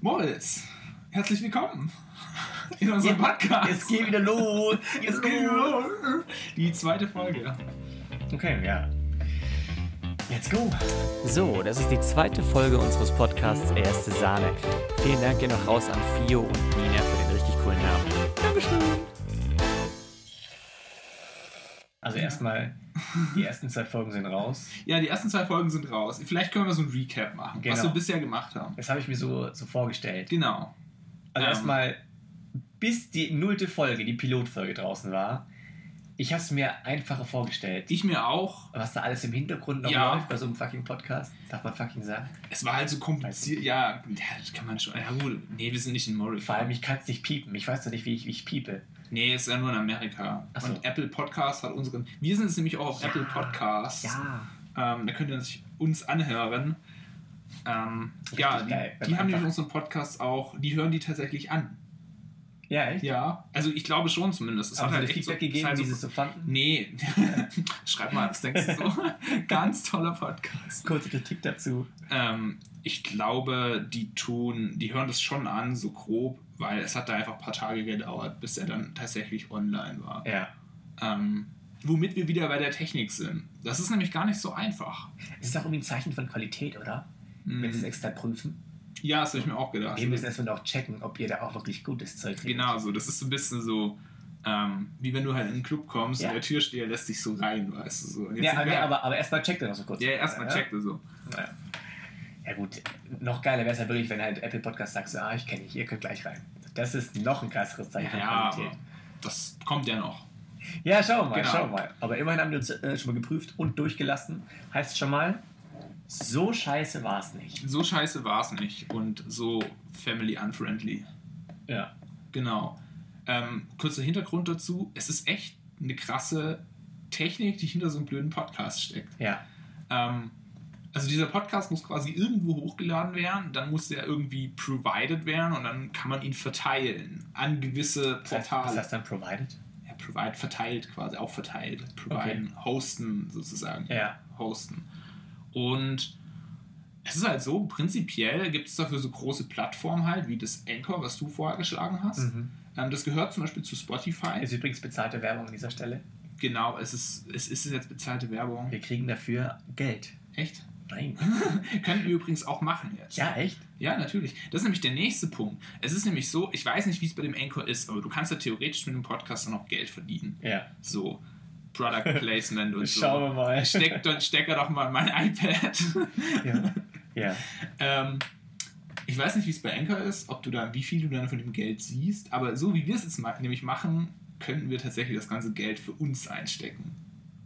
Moritz, herzlich willkommen in unserem Podcast. Es geht wieder los. Es geht los. Die zweite Folge. Okay, ja. Let's go. So, das ist die zweite Folge unseres Podcasts Erste Sahne. Vielen Dank gehen noch raus an Fio und Nina Also erstmal, die ersten zwei Folgen sind raus. Ja, die ersten zwei Folgen sind raus. Vielleicht können wir so ein Recap machen, was Genau. wir bisher gemacht haben. Das habe ich mir so, so vorgestellt. Genau. Also Ähm. erstmal, bis die nullte Folge, die Pilotfolge draußen war, ich habe es mir einfacher vorgestellt. Ich mir auch. Was da alles im Hintergrund noch Ja. läuft bei so einem fucking Podcast, darf man fucking sagen. Es war halt so kompliziert. Ja, das kann man schon. Ja, gut. Nee, wir sind nicht in Moritz. Vor allem, ich kann es nicht piepen. Ich weiß doch nicht, wie ich, wie ich piepe. Nee, ist ja nur in Amerika. So. Und Apple Podcast hat unseren. Wir sind jetzt nämlich auch auf Ja. Apple Podcasts. Ja. Ähm, da könnt ihr uns anhören. Ähm, ja, die, die haben nämlich unseren Podcast auch, die hören die tatsächlich an. Ja, echt? Ja, also ich glaube schon zumindest. Es Haben hat sie halt so, Feedback ist gegeben, halt wie so, sie es so fanden? Nee, schreib mal, was denkst du so? Ganz toller Podcast. Kurze Kritik dazu. Ähm, ich glaube, die tun, die hören das schon an, so grob, weil es hat da einfach ein paar Tage gedauert, bis er dann tatsächlich online war. Ja. Ähm, womit wir wieder bei der Technik sind. Das ist nämlich gar nicht so einfach. Es ist auch irgendwie ein Zeichen von Qualität, oder? Wenn sie es Mhm. extra prüfen. Ja, das habe ich mir auch gedacht. Wir müssen erstmal noch checken, ob ihr da auch wirklich gutes Zeug kriegt. Genau, so. Das ist so ein bisschen so, ähm, wie wenn du halt in einen Club kommst Ja. und der Türsteher lässt dich so rein, weißt du. So. Ja, aber, wir- aber, aber erstmal checkt er noch so kurz. ja, erstmal ja. checkt er so. Ja. ja gut, noch geiler wäre es ja wirklich, wenn halt Apple Podcast sagt, so, ah, ich kenne dich, ihr könnt gleich rein. Das ist noch ein krasseres Zeichen von Ja, Qualität. das kommt ja noch. Ja, schauen wir mal, Genau. schauen wir mal. Aber immerhin haben wir uns äh, schon mal geprüft und durchgelassen. Heißt schon mal, so scheiße war es nicht. So scheiße war es nicht und so family unfriendly. Ja. Genau. Ähm, kurzer Hintergrund dazu: Es ist echt eine krasse Technik, die hinter so einem blöden Podcast steckt. Ja. Ähm, also dieser Podcast muss quasi irgendwo hochgeladen werden, dann muss der irgendwie provided werden und dann kann man ihn verteilen an gewisse Das heißt, Portale. was heißt dann provided? ja, provide verteilt quasi, auch verteilt. Providen, hosten sozusagen. Ja. Hosten. Und es ist halt so, prinzipiell gibt es dafür so große Plattformen halt, wie das Anchor, was du vorgeschlagen hast. Mhm. Ähm, das gehört zum Beispiel zu Spotify. Ist übrigens bezahlte Werbung an dieser Stelle. genau, es ist, es ist jetzt bezahlte Werbung. Wir kriegen dafür Geld. Echt? Nein. Können wir übrigens auch machen jetzt. Ja, echt? Ja, natürlich. Das ist nämlich der nächste Punkt. Es ist nämlich so, ich weiß nicht, wie es bei dem Anchor ist, aber du kannst ja theoretisch mit dem Podcast dann auch Geld verdienen. Ja. So Product Placement und so. Schauen wir mal. Steck, dann stecker doch mal mein iPad. Ja. ja. ähm, ich weiß nicht, wie es bei Anchor ist, ob du da, wie viel du dann von dem Geld siehst, aber so wie wir es jetzt nämlich machen, könnten wir tatsächlich das ganze Geld für uns einstecken.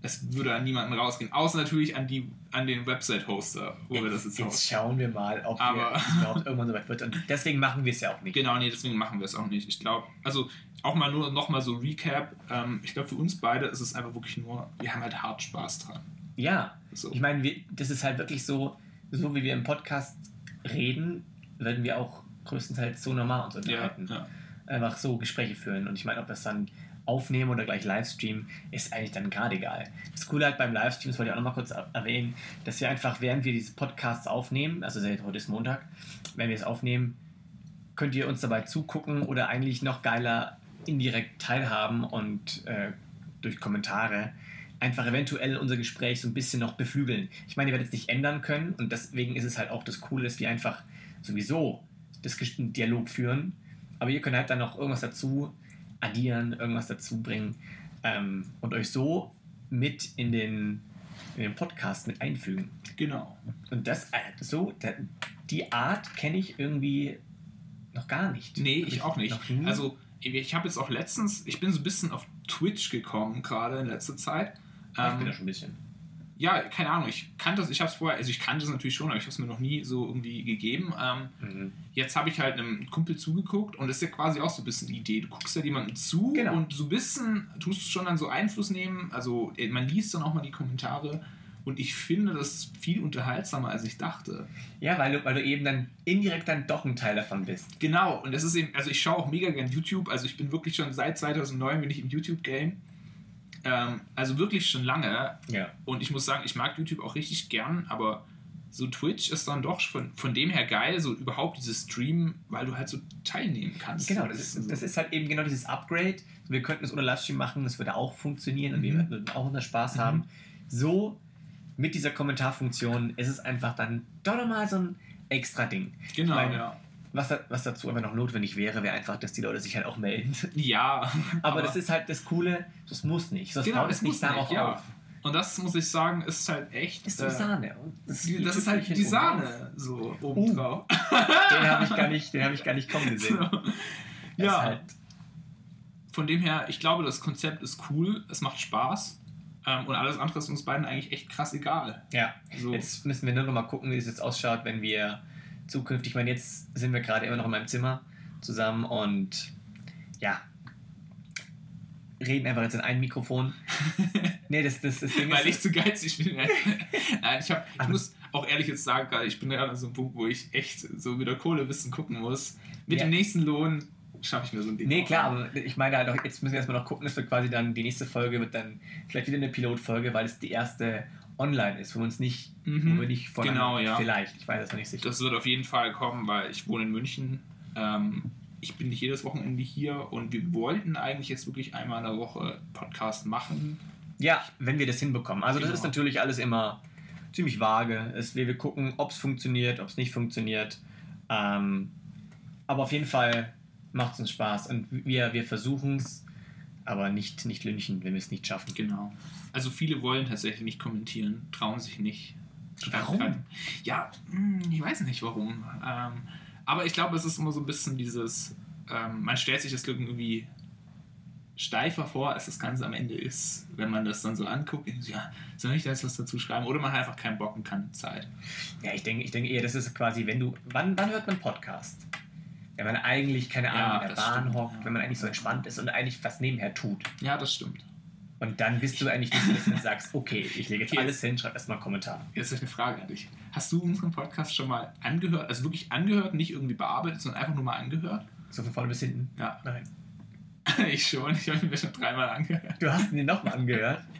Es würde an niemanden rausgehen, außer natürlich an, die, an den Website-Hoster, wo wir das jetzt, Jetzt schauen wir mal, ob Aber- wir überhaupt irgendwann so weit wird. Und deswegen machen wir es ja auch nicht. Genau, nee, deswegen machen wir es auch nicht. Ich glaube, also auch mal nur noch mal so Recap. Ähm, ich glaube, für uns beide ist es einfach wirklich nur, wir haben halt hart Spaß dran. Ja, So. ich meine, das ist halt wirklich so, so wie wir im Podcast reden, werden wir auch größtenteils so normal uns ja, unterhalten. ja. Einfach so Gespräche führen. Und ich meine, ob es dann aufnehmen oder gleich Livestream, ist eigentlich dann gerade egal. Das Coole halt beim Livestream, das wollte ich auch nochmal kurz er- erwähnen, dass wir einfach, während wir diese Podcasts aufnehmen, also heute ist Montag, wenn wir es aufnehmen, könnt ihr uns dabei zugucken oder eigentlich noch geiler indirekt teilhaben und äh, durch Kommentare einfach eventuell unser Gespräch so ein bisschen noch beflügeln. Ich meine, ihr werdet es nicht ändern können und deswegen ist es halt auch das Coole, dass wir einfach sowieso das Dialog führen, aber ihr könnt halt dann noch irgendwas dazu addieren, irgendwas dazu bringen ähm, und euch so mit in den, in den Podcast mit einfügen. Genau. Und das äh, so, die Art kenne ich irgendwie noch gar nicht. Nee, Hab ich auch nicht. Also, ich habe jetzt auch letztens, ich bin so ein bisschen auf Twitch gekommen, gerade in letzter Zeit. ich bin Ähm, da schon ein bisschen. Ja, keine Ahnung, ich kannte das, ich habe es vorher, also ich kannte es natürlich schon, aber ich habe es mir noch nie so irgendwie gegeben. Ähm, Mhm. jetzt habe ich halt einem Kumpel zugeguckt und das ist ja quasi auch so ein bisschen die Idee. Du guckst ja jemandem zu Genau. und so ein bisschen tust du schon dann so Einfluss nehmen. Also äh, man liest dann auch mal die Kommentare und ich finde das viel unterhaltsamer, als ich dachte. Ja, weil du, weil du eben dann indirekt dann doch ein Teil davon bist. Genau, und das ist eben, also ich schaue auch mega gern YouTube, also ich bin wirklich schon seit 2009 bin ich im YouTube-Game. Ähm, also wirklich schon lange Ja. und ich muss sagen, ich mag YouTube auch richtig gern, aber so Twitch ist dann doch von, von dem her geil, so überhaupt dieses Stream, weil du halt so teilnehmen kannst. Genau, das ist, das ist halt eben genau dieses Upgrade. Wir könnten es ohne Livestream machen, das würde auch funktionieren und Mhm. wir würden auch unseren Spaß Mhm. haben. So mit dieser Kommentarfunktion ist es einfach dann doch nochmal so ein extra Ding. Genau, Weil- ja. Was, da, was dazu aber noch notwendig wäre, wäre einfach, dass die Leute sich halt auch melden. Ja, Aber, das ist halt das Coole, das muss nicht. Das genau, es muss nicht, darauf ja. auf. Und das muss ich sagen, ist halt echt. Das ist so äh, Sahne. Das, die- das ist halt die Sahne so obendrauf. Den habe ich, gar nicht- den hab ich gar nicht kommen gesehen. So. Ja, halt, von dem her, ich glaube, das Konzept ist cool, es macht Spaß. Ähm, und alles andere ist uns beiden eigentlich echt krass egal. ja. So. Jetzt müssen wir nur noch mal gucken, wie es jetzt ausschaut, wenn wir zukünftig, ich meine, jetzt sind wir gerade immer noch in meinem Zimmer zusammen und ja, reden einfach jetzt in ein Mikrofon. Nee, das, das, das Ding Weil ich zu geizig bin. Nein, ich, hab, ich muss auch ehrlich jetzt sagen, ich bin gerade an so einem Punkt, wo ich echt so wieder Kohle wissen gucken muss. Mit Ja. dem nächsten Lohn schaffe ich mir so ein Ding. nee, klar, aber ich meine halt auch, jetzt müssen wir erstmal noch gucken, dass wir quasi dann, die nächste Folge wird dann vielleicht wieder eine Pilotfolge, weil es die erste online ist, wo wir uns nicht, Mhm. wo wir nicht von Genau, ja. vielleicht, ich weiß es noch nicht sicher. Das wird auf jeden Fall kommen, weil ich wohne in München. Ähm, ich bin nicht jedes Wochenende hier und wir wollten eigentlich jetzt wirklich einmal in der Woche Podcast machen. Ja, wenn wir das hinbekommen. Also das Genau. ist natürlich alles immer ziemlich vage. Es, wir, wir gucken, ob es funktioniert, ob es nicht funktioniert. Ähm, aber auf jeden Fall macht es uns Spaß. Und wir, wir versuchen es, aber nicht, nicht lünchen, wenn wir es nicht schaffen. Genau. Also viele wollen tatsächlich nicht kommentieren, trauen sich nicht. Warum? Ja, hm, ich weiß nicht warum. Ähm, aber ich glaube, es ist immer so ein bisschen dieses, ähm, man stellt sich das Glück irgendwie steifer vor, als das Ganze am Ende ist. Wenn man das dann so anguckt, ja, soll ich da jetzt was dazu schreiben? Oder man hat einfach keinen Bock und keine Zeit. Ja, ich denke, ich denke eher, das ist quasi, wenn du. Wann, wann hört man Podcast? Wenn man eigentlich, keine Ja, Ahnung, in der Bahn stimmt, hockt, ja. wenn man eigentlich so entspannt ist und eigentlich was nebenher tut. Ja, das stimmt. Und dann bist du eigentlich nicht so, dass du sagst, okay, ich lege jetzt Okay, alles hin, schreib erstmal einen Kommentar. Jetzt habe ich eine Frage an dich. Hast du unseren Podcast schon mal angehört? Also wirklich angehört, nicht irgendwie bearbeitet, sondern einfach nur mal angehört? So von vorne bis hinten. Ja. Nein. ich schon. Ich habe ihn mir schon dreimal angehört. Du hast ihn dir nochmal angehört.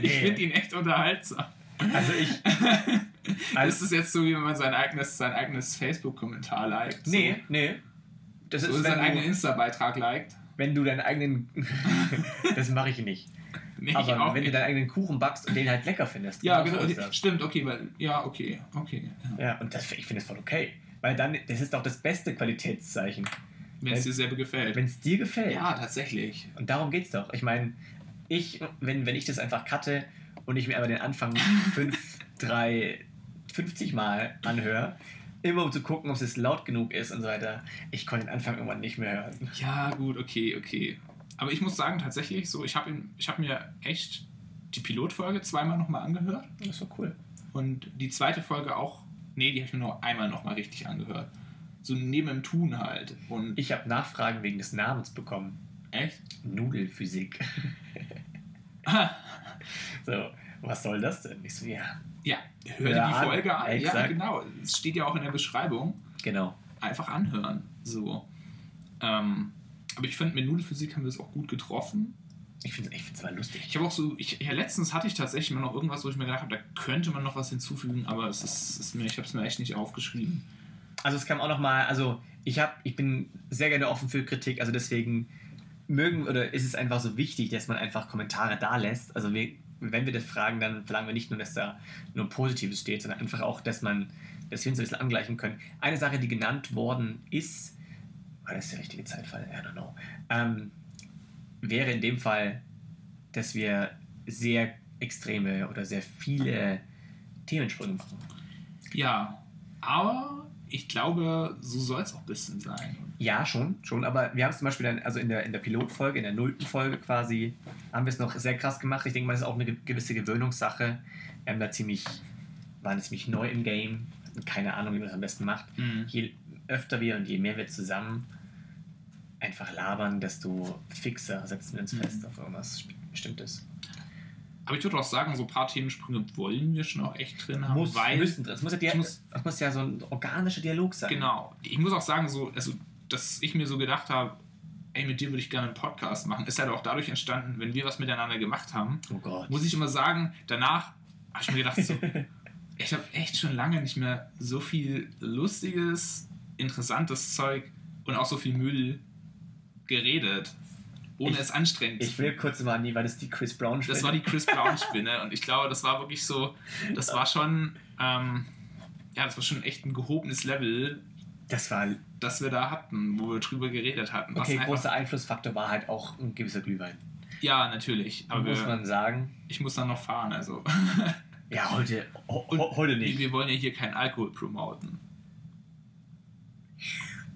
Ich finde ihn echt unterhaltsam. Also ich. Das Also, ist jetzt so, wie wenn man sein eigenes, sein eigenes Facebook-Kommentar liked. nee, nee. Das So, so ist, wenn eigenen du, Insta-Beitrag liked. wenn du deinen eigenen. das mache ich nicht. Nee, Aber auch wenn du nicht. deinen eigenen Kuchen backst und den halt lecker findest. Ja, genau so das. Stimmt, okay, weil. Ja, okay, okay. Ja. Ja, und das, ich finde das voll okay. Weil dann, das ist doch das beste Qualitätszeichen. Wenn es dir selber gefällt. Wenn es dir gefällt. Ja, tatsächlich. Und darum geht's doch. Ich meine, ich, wenn, wenn ich das einfach cutte und ich mir aber den Anfang 5, 3, 50 Mal anhöre, immer um zu gucken, ob es laut genug ist und so weiter, ich konnte den Anfang irgendwann nicht mehr hören. Ja, gut, okay, okay. Aber ich muss sagen, tatsächlich, so, ich habe hab mir echt die Pilotfolge zweimal nochmal angehört. Das ist so cool. Und die zweite Folge auch. Nee, die habe ich mir nur einmal nochmal richtig angehört. So neben dem Tun halt. Und Ich habe Nachfragen wegen des Namens bekommen. echt? Nudelphysik. So, was soll das denn? Ich so, ja, ja, hör dir Ja, die an. Folge an. Ja, Exakt. genau. Es steht ja auch in der Beschreibung. genau. Einfach anhören. So. Ähm, aber ich fand, mit Nudelphysik haben wir es auch gut getroffen. Ich finde es mal lustig. Ich habe auch so, ich, ja, letztens hatte ich tatsächlich mal noch irgendwas, wo ich mir gedacht habe, da könnte man noch was hinzufügen, aber es ist, ist mir, ich habe es mir echt nicht aufgeschrieben. Also es kam auch nochmal, also ich habe, ich bin sehr gerne offen für Kritik, also deswegen mögen oder ist es einfach so wichtig, dass man einfach Kommentare da lässt. Also wir, wenn wir das fragen, dann verlangen wir nicht nur, dass da nur Positives steht, sondern einfach auch, dass man, dass wir uns ein bisschen angleichen können. Eine Sache, die genannt worden ist, war das der richtige Zeitfall? I don't know. Ähm, wäre in dem Fall, dass wir sehr extreme oder sehr viele Themensprünge machen. Ja, aber ich glaube, so soll es auch ein bisschen sein. Ja, schon, schon, aber wir haben es zum Beispiel dann, also in der, in der Pilotfolge, in der nullten Folge quasi, haben wir es noch sehr krass gemacht. Ich denke mal, das ist auch eine ge- gewisse Gewöhnungssache. Wir haben da ziemlich, waren ziemlich neu im Game, keine Ahnung, wie man das am besten macht. Mhm. Je öfter wir und je mehr wir zusammen einfach labern, desto fixer setzen wir uns Mhm. fest auf irgendwas Bestimmtes. Aber ich würde auch sagen, so ein paar Themensprünge wollen wir schon auch echt drin haben, Muss, weil. müssen, das muss ja, muss- das muss ja so ein organischer Dialog sein. Genau. Ich muss auch sagen, so, also, dass ich mir so gedacht habe, ey, mit dir würde ich gerne einen Podcast machen, ist halt auch dadurch entstanden, wenn wir was miteinander gemacht haben, Oh Gott. muss ich immer sagen, danach habe ich mir gedacht, so, ich habe echt schon lange nicht mehr so viel lustiges, interessantes Zeug und auch so viel Müll geredet, ohne Ich- es anstrengend zu Ich will kurz mal an die, weil das die Chris Brown Das war die Chris Brown Spinne und ich glaube, das war wirklich so, das war schon, ähm, ja, das war schon echt ein gehobenes Level, Das war. das wir da hatten, wo wir drüber geredet hatten. Okay, großer Einflussfaktor war halt auch ein gewisser Glühwein. Ja, natürlich, aber muss wir, man sagen. ich muss dann noch fahren, also. Ja, heute, ho, heute wir, nicht. wir wollen ja hier keinen Alkohol promoten.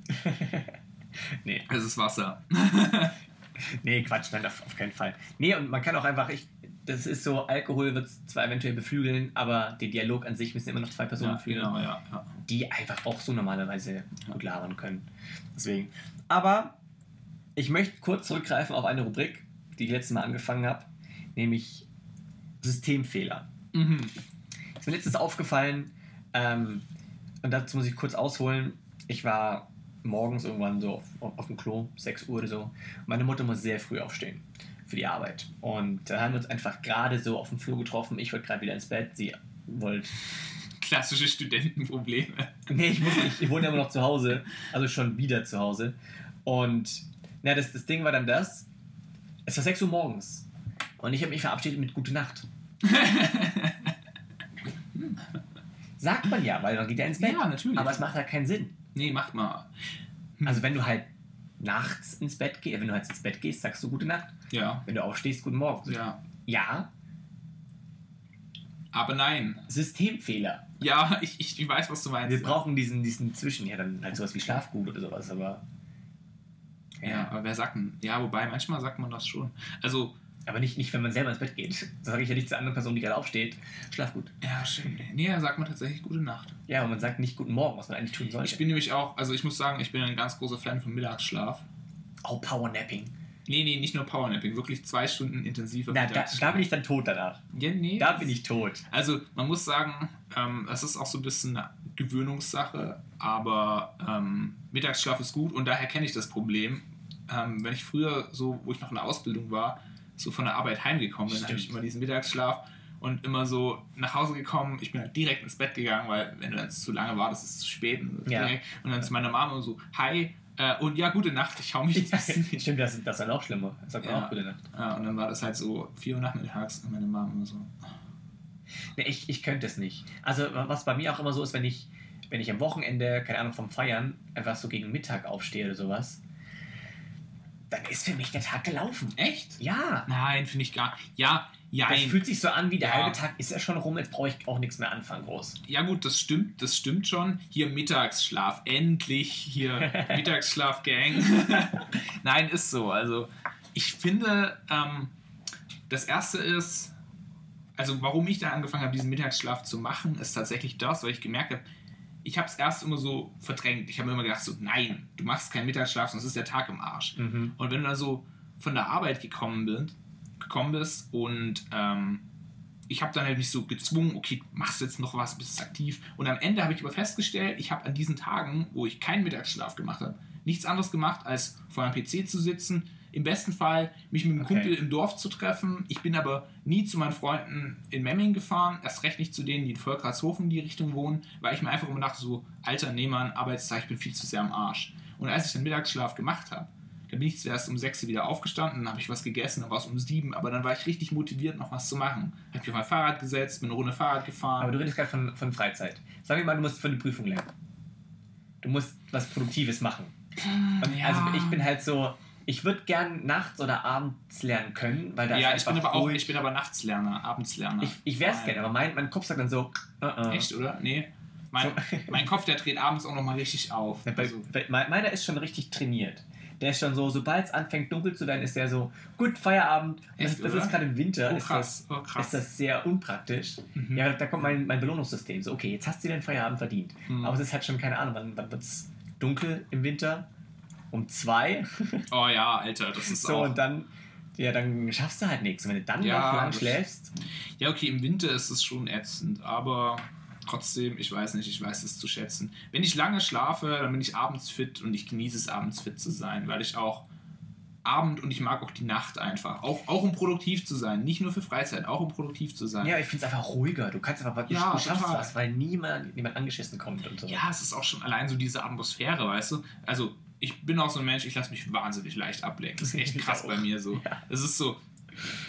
nee, Es ist Wasser. nee, Quatsch, nein, auf, auf keinen Fall. Nee, und man kann auch einfach, ich, das ist so, Alkohol wird zwar eventuell beflügeln, aber den Dialog an sich müssen immer noch zwei Personen Ja, führen, genau, ja, ja. die einfach auch so normalerweise gut labern können. Deswegen. Aber ich möchte kurz zurückgreifen auf eine Rubrik, die ich letztes Mal angefangen habe, nämlich Systemfehler. Mhm. Ist mir letztens aufgefallen, ähm, und dazu muss ich kurz ausholen. Ich war morgens irgendwann so auf, auf dem Klo, 6 Uhr oder so. Meine Mutter muss sehr früh aufstehen für die Arbeit. Und da haben wir uns einfach gerade so auf dem Flur getroffen. Ich wollte gerade wieder ins Bett. Sie wollte. Klassische Studentenprobleme. Nee, ich, muss nicht, ich wohne immer noch zu Hause. Also schon wieder zu Hause. Und na, das, das Ding war dann das. Es war 6 Uhr morgens. Und ich habe mich verabschiedet mit Gute Nacht. Sagt man ja, weil man geht ja ins Bett. Ja, natürlich. Aber es macht halt keinen Sinn. Nee, macht mal. Also wenn du halt nachts ins Bett gehst, wenn du halt ins Bett gehst, sagst du Gute Nacht. Ja, Wenn du aufstehst, Guten Morgen. ja. Ja, Aber nein. Systemfehler. Ja, ich, ich, ich weiß, was du meinst. Wir brauchen diesen, diesen Zwischen, ja, dann halt sowas wie Schlafgut oder sowas, aber. Ja, aber wer sagt denn? Ja, wobei manchmal sagt man das schon. Also, Aber nicht, nicht, wenn man selber ins Bett geht. Das sage ich ja nicht zur anderen Person, die gerade aufsteht. Schlaf gut. ja, stimmt. Nee, da sagt man tatsächlich gute Nacht. Ja, und man sagt nicht Guten Morgen, was man eigentlich tun sollte. Ich bin nämlich auch, also ich muss sagen, ich bin ein ganz großer Fan von Mittagsschlaf. oh, Powernapping. Nee, nee, nicht nur Powernapping, wirklich zwei Stunden intensiver Na, da, da bin ich dann tot danach. ja, nee, Da bin ich tot. Also man muss sagen, ähm, es ist auch so ein bisschen eine Gewöhnungssache, aber ähm, Mittagsschlaf ist gut und daher kenne ich das Problem. Ähm, wenn ich früher so, wo ich noch in der Ausbildung war, so von der Arbeit heimgekommen bin, habe ich immer diesen Mittagsschlaf und immer so nach Hause gekommen. Ich bin halt direkt ins Bett gegangen, weil wenn du dann zu lange wartest, ist es zu spät. Und, Ja. und dann zu meiner Mama so, hi, äh, und ja, gute Nacht, ich hau mich jetzt ein bisschen. Stimmt, das, das ist dann auch schlimmer. Das sagt man Ja. auch Gute Nacht. Ja, und dann war das halt so 4 Uhr nachmittags und meine Mama immer so, Nee, ich, ich könnte es nicht. Also, was bei mir auch immer so ist, wenn ich, wenn ich am Wochenende, keine Ahnung, vom Feiern, einfach so gegen Mittag aufstehe oder sowas, dann ist für mich der Tag gelaufen. echt? Ja. Nein, finde ich gar Ja, ja. Das fühlt sich so an, wie der Ja. halbe Tag ist ja schon rum, jetzt brauche ich auch nichts mehr anfangen, groß. Ja gut, das stimmt, das stimmt schon. Hier Mittagsschlaf, endlich hier Mittagsschlaf-Gang. Nein, ist so. Also ich finde, ähm, das Erste ist, also warum ich da angefangen habe, diesen Mittagsschlaf zu machen, ist tatsächlich das, weil ich gemerkt habe, ich habe es erst immer so verdrängt. Ich habe mir immer gedacht, so nein, du machst keinen Mittagsschlaf, sonst ist der Tag im Arsch. Mhm. Und wenn du dann so von der Arbeit gekommen bist, gekommen bist und ähm, ich habe dann halt mich so gezwungen, okay, machst jetzt noch was, bist aktiv. Und am Ende habe ich aber festgestellt, ich habe an diesen Tagen, wo ich keinen Mittagsschlaf gemacht habe, nichts anderes gemacht, als vor einem PC zu sitzen, im besten Fall mich mit einem Okay. Kumpel im Dorf zu treffen. Ich bin aber nie zu meinen Freunden in Memming gefahren, erst recht nicht zu denen, die in Volkratshhofen in die Richtung wohnen, weil ich mir einfach immer dachte, so, alter Nehmann, Arbeitszeit, ich bin viel zu sehr am Arsch. Und als ich den Mittagsschlaf gemacht habe, da bin ich zuerst um 6 Uhr wieder aufgestanden, dann habe ich was gegessen, dann war es um 7, aber dann war ich richtig motiviert, noch was zu machen. Habe mich auf mein Fahrrad gesetzt, bin eine Runde Fahrrad gefahren. Aber du redest gerade von, von Freizeit. Sag mir mal, du musst für eine Prüfung lernen. Du musst was Produktives machen. Und Ja. Also ich bin halt so, ich würde gern nachts oder abends lernen können, weil da ja, ist ich bin aber auch, ich bin aber Nachtslerner, Abendslerner. Ich, ich wäre es gerne, aber mein, mein Kopf sagt dann so, uh -uh. Echt, oder? Nee. Mein, So. mein Kopf, der dreht abends auch nochmal richtig auf. Bei, Also, bei, me- meiner ist schon richtig trainiert. Der ist schon so, sobald es anfängt dunkel zu werden, ist der so, gut, Feierabend. Das, Echt, das oder? ist gerade im Winter, oh ist, krass, oh das, krass. ist das sehr unpraktisch. Mhm. Ja, da kommt mein, mein Belohnungssystem. So, okay, jetzt hast du den Feierabend verdient. Mhm. Aber es ist halt schon keine Ahnung, wann, wann wird es dunkel im Winter? Um zwei? Oh ja, Alter, das ist so, auch... und dann, ja, dann schaffst du halt nichts. Und wenn du dann Ja, noch lang das- schläfst, Ja, okay, im Winter ist es schon ätzend, aber trotzdem, ich weiß nicht, ich weiß es zu schätzen. Wenn ich lange schlafe, dann bin ich abends fit und ich genieße es, abends fit zu sein, weil ich auch Abend und ich mag auch die Nacht einfach. Auch, auch um produktiv zu sein. Nicht nur für Freizeit, auch um produktiv zu sein. Ja, ich finde es einfach ruhiger. Du kannst einfach, du, Ja, schaffst total. was, weil niemand, niemand angeschissen kommt und so. Ja, es ist auch schon allein so diese Atmosphäre, weißt du? Also, ich bin auch so ein Mensch, ich lasse mich wahnsinnig leicht ablenken. Das ist echt krass bei mir so. Ja. Es ist so,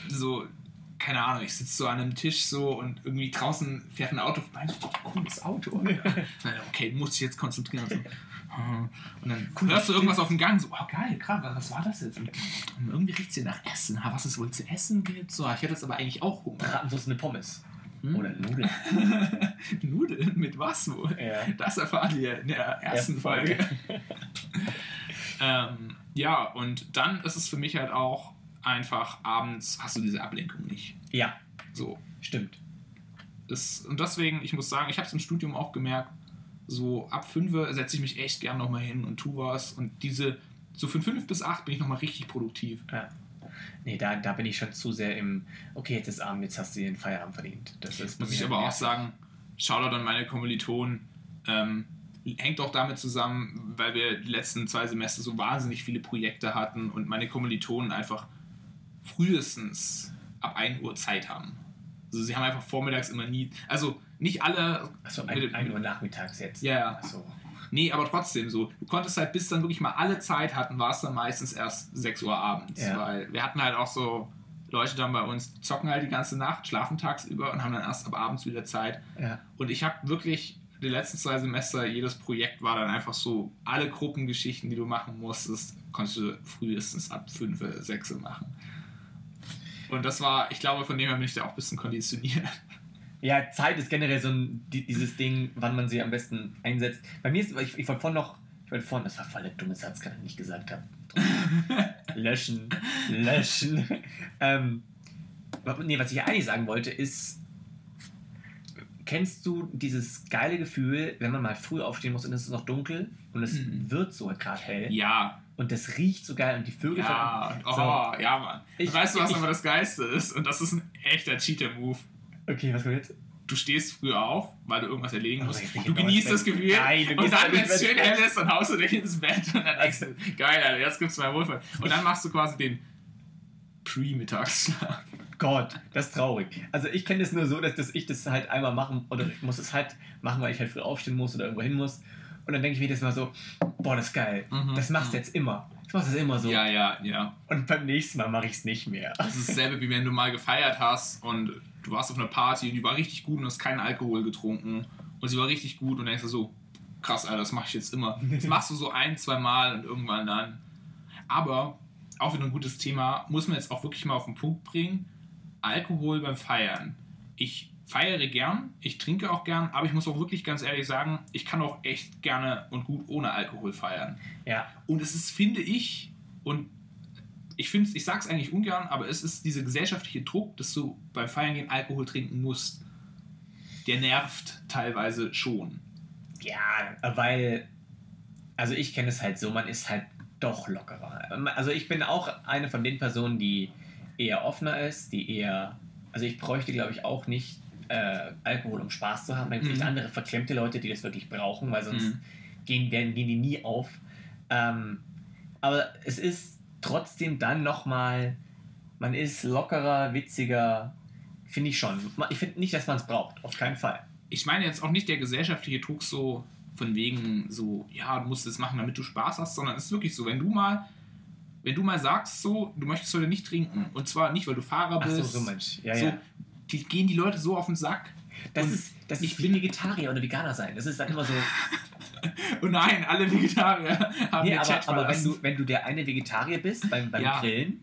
so, keine Ahnung, ich sitze so an einem Tisch so und irgendwie draußen fährt ein Auto vorbei. Oh, cooles Auto. Dann, okay, muss ich jetzt konzentrieren. Und, so. und dann hörst du irgendwas auf dem Gang, so, oh geil, krass, was war das jetzt? Und irgendwie riecht es hier nach Essen. Ha, was es wohl zu essen gibt? So, ich hätte jetzt aber eigentlich auch Hunger. Bratwurst eine Pommes. Hm? Oder Nudeln. Nudeln mit was wohl? Ja. Das erfahren wir in der ersten Folge. ähm, ja, und dann ist es für mich halt auch einfach abends hast du diese Ablenkung nicht. Ja, So. stimmt. Das, und deswegen, ich muss sagen, ich habe es im Studium auch gemerkt, so ab 5 setze ich mich echt gern nochmal hin und tu was. Und diese, so von 5 bis 8 bin ich nochmal richtig produktiv. Ja. Nee, da, da bin ich schon zu sehr im, okay, jetzt ist Abend, jetzt hast du den Feierabend verdient. Das ist Muss ich aber auch sagen, Shoutout an meine Kommilitonen. Ähm, hängt auch damit zusammen, weil wir die letzten zwei Semester so wahnsinnig viele Projekte hatten und meine Kommilitonen einfach frühestens ab 1 Uhr Zeit haben. Also sie haben einfach vormittags immer nie, also nicht alle, Achso, mit ein, dem- ein Uhr nachmittags jetzt. Ja, ja. Achso. nee, aber trotzdem so, du konntest halt bis dann wirklich mal alle Zeit hatten, war es dann meistens erst 6 Uhr abends, Ja. weil wir hatten halt auch so Leute dann bei uns, die zocken halt die ganze Nacht, schlafen tagsüber und haben dann erst ab abends wieder Zeit. Ja. Und ich habe wirklich die letzten zwei Semester, jedes Projekt war dann einfach so, alle Gruppengeschichten, die du machen musstest, konntest du frühestens ab 5, 6 machen. Und das war, ich glaube, von dem her bin ich da auch ein bisschen konditioniert. Ja, Zeit ist generell so ein, die, dieses Ding, wann man sie am besten einsetzt. Bei mir ist, ich, ich wollte vorhin noch, ich wollte vorhin, das war voll der dumme Satz, kann ich nicht gesagt haben. löschen, löschen. ähm, nee, was ich eigentlich sagen wollte, ist, kennst du dieses geile Gefühl, wenn man mal früh aufstehen muss und es ist noch dunkel und es Mhm. wird so gerade hell Ja, und das riecht so geil und die Vögel ja, oh, ja, Mann. Ich- weißt du, was ich- aber das Geiste ist? Und das ist ein echter Cheater-Move. Okay, was kommt jetzt? Du stehst früh auf, weil du irgendwas erledigen Oh, musst. nicht Du genießt das. Gefühl. Nein, du und dann, wenn es schön hell ist, dann haust du dich ins Bett und dann denkst du, geil, Alter, jetzt gibt's mal Wohlfall. Und dann machst du quasi den Pre-Mittagsschlaf. Gott, das ist traurig. Also ich kenne das nur so, dass, dass ich das halt einmal machen oder ich muss es halt machen, weil ich halt früh aufstehen muss oder irgendwo hin muss. Und dann denke ich mir jedes Mal so, boah, das ist geil. Mhm. Das machst du jetzt immer. Ich mach das immer so. Ja, ja, ja. Und beim nächsten Mal mache ich es nicht mehr. Das ist dasselbe, wie wenn du mal gefeiert hast und du warst auf einer Party und die war richtig gut und hast keinen Alkohol getrunken und sie war richtig gut und denkst du so, krass, Alter, das mache ich jetzt immer. Das machst du so ein, zwei Mal und irgendwann dann. Aber, auch wieder ein gutes Thema, muss man jetzt auch wirklich mal auf den Punkt bringen, Alkohol beim Feiern. Ich feiere gern, ich trinke auch gern, aber ich muss auch wirklich ganz ehrlich sagen, ich kann auch echt gerne und gut ohne Alkohol feiern. Ja, Und es ist, finde ich, und ich finde ich sag's eigentlich ungern, aber es ist dieser gesellschaftliche Druck, dass du beim Feiern gehen Alkohol trinken musst. Der nervt teilweise schon. ja, weil, also ich kenne es halt so, man ist halt doch lockerer. Also ich bin auch eine von den Personen, die eher offener ist, die eher, also ich bräuchte glaube ich auch nicht äh, Alkohol, um Spaß zu haben. Dann gibt es Mhm. andere verklemmte Leute, die das wirklich brauchen, weil sonst Mhm. gehen, werden, gehen die nie auf. Ähm, aber es ist trotzdem dann nochmal, man ist lockerer, witziger, finde ich schon. Ich finde nicht, dass man es braucht, auf keinen Fall. Ich meine jetzt auch nicht der gesellschaftliche Druck so von wegen so, ja, du musst es machen, damit du Spaß hast, sondern es ist wirklich so, wenn du mal, wenn du mal sagst so, du möchtest heute nicht trinken und zwar nicht, weil du Fahrer Ach so, bist, so Mensch. Ja, so, ja. Die gehen die Leute so auf den Sack. Das Und ist, das ich ist wie Vegetarier oder Veganer sein. Das ist dann immer so. Und nein, alle Vegetarier haben Nee, aber, Chat aber wenn, verlassen. du, wenn du der eine Vegetarier bist beim, beim Ja. Grillen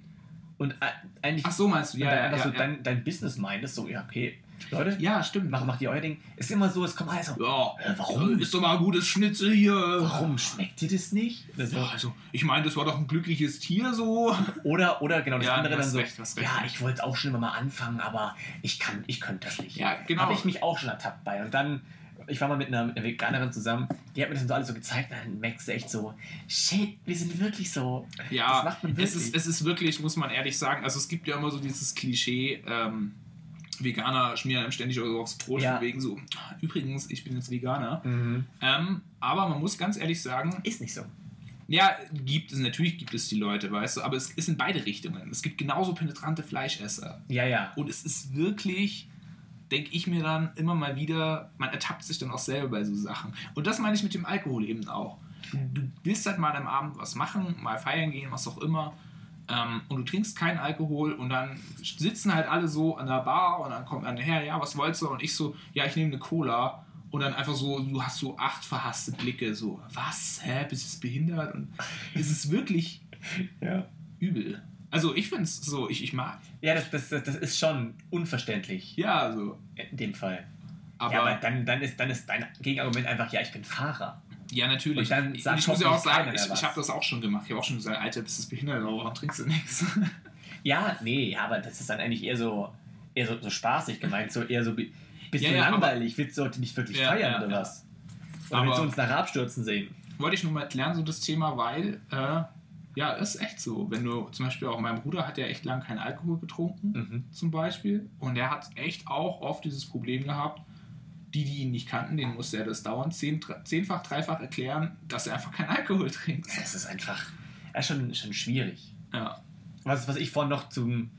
und äh, eigentlich Ach so meinst du, ja, ja, ja, so ja. Dein, dein Business meintest, so, ja, okay, Leute, ja, stimmt. macht, macht ihr euer Ding. Es ist immer so, es kommt alles so, Ja, Äh, warum? Ist doch mal ein gutes Schnitzel hier. warum schmeckt dir das nicht? Das. Ja, also, ich meine, das war doch ein glückliches Tier so. Oder, oder genau das Ja, andere dann so, recht, ja, ich wollte auch schon immer mal anfangen, aber ich kann, ich könnte das nicht. Ja, genau. Habe ich mich auch schon ertappt bei. Und dann, ich war mal mit einer, mit einer Veganerin zusammen, die hat mir das so alles so gezeigt, dann merkst du echt so, shit, wir sind wirklich so. Das Ja, macht man es wirklich. ist, es ist wirklich, muss man ehrlich sagen, also es gibt ja immer so dieses Klischee, ähm, Veganer schmieren einem ständig aufs Brot Ja. wegen so, übrigens, ich bin jetzt Veganer. Mhm. Ähm, aber man muss ganz ehrlich sagen, Ist nicht so. Ja, gibt es, natürlich gibt es die Leute, weißt du, aber es ist in beide Richtungen. Es gibt genauso penetrante Fleischesser. Ja, ja. Und es ist wirklich, denke ich mir dann immer mal wieder, man ertappt sich dann auch selber bei so Sachen. Und das meine ich mit dem Alkohol eben auch. Du, du willst halt mal am Abend was machen, mal feiern gehen, was auch immer. Ähm, und du trinkst keinen Alkohol und dann sitzen halt alle so an der Bar und dann kommt einer her, ja, was wolltest du? Und ich so, ja, ich nehme eine Cola. Und dann einfach so, du hast so acht verhasste Blicke, so, was, hä, bist du behindert? Und es ist wirklich Ja, übel. Also ich finde es so, ich, ich mag. ja das, das, das ist schon unverständlich Ja, so. in dem Fall. Aber, ja, aber dann, dann, ist, dann ist dein Gegenargument einfach, ja, ich bin Fahrer. Ja, natürlich. Und ich, ich muss ja auch sagen, ich, ich habe das auch schon gemacht. Ich habe auch schon gesagt, Alter, bist du behindert, aber warum trinkst du nichts? Ja, nee, aber das ist dann eigentlich eher so, eher so, so spaßig gemeint, so eher so bi- bisschen Ja, ja, aber- langweilig. Willst du heute nicht wirklich Ja, feiern oder was? Oder Aber- willst du uns nachher abstürzen sehen? Wollte ich nur mal erklären, so das Thema, weil, äh, ja, ist echt so. Wenn du zum Beispiel auch, mein Bruder hat ja echt lang keinen Alkohol getrunken. Mhm. zum Beispiel. Und er hat echt auch oft dieses Problem gehabt. Die, die ihn nicht kannten, denen musste er das dauernd zehn, zehnfach, dreifach erklären, dass er einfach keinen Alkohol trinkt. Das ist einfach ja, schon, schon schwierig. Ja. Was, was ich vorhin noch zum,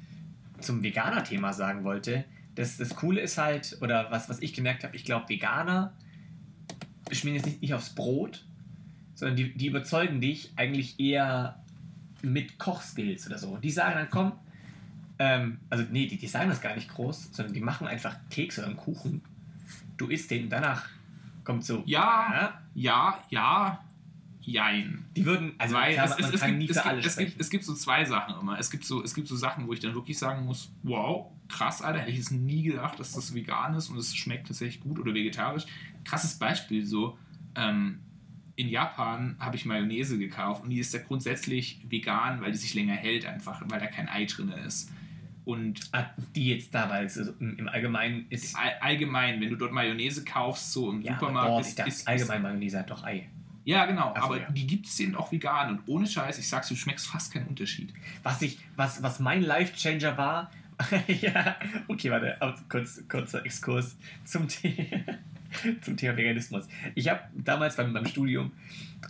zum Veganer-Thema sagen wollte, das, das Coole ist halt, oder was, was ich gemerkt habe, ich glaube, Veganer schmieren jetzt nicht, nicht aufs Brot, sondern die, die überzeugen dich eigentlich eher mit Kochskills oder so. Die sagen dann, komm, ähm, also nee, die, die sagen das gar nicht groß, sondern die machen einfach Kekse oder einen Kuchen. Du isst den und danach kommt so, Ja, ja, ja, jein. die würden, also Weil klar, es, es, es, gibt, es, gibt, es, gibt, es gibt so zwei Sachen immer. Es gibt so, es gibt so Sachen, wo ich dann wirklich sagen muss, wow, krass, Alter, hätte ich es nie gedacht, dass das vegan ist und es schmeckt tatsächlich gut oder vegetarisch. Krasses Beispiel so, ähm, in Japan habe ich Mayonnaise gekauft und die ist ja grundsätzlich vegan, weil die sich länger hält einfach, weil da kein Ei drin ist. Und Ah, die jetzt da, weil es im im Allgemeinen ist. all, allgemein, wenn du dort Mayonnaise kaufst, so im Ja, Supermarkt, boah, ist, ich dachte, ist, allgemein Mayonnaise hat doch Ei. ja genau, so, aber ja. die gibt es eben auch vegan und ohne Scheiß, ich sag's, du schmeckst fast keinen Unterschied. Was ich, was, was mein Life-Changer war, ja, okay, warte, kurz, kurzer Exkurs zum, The zum Thema Veganismus. Ich habe damals beim, beim Studium,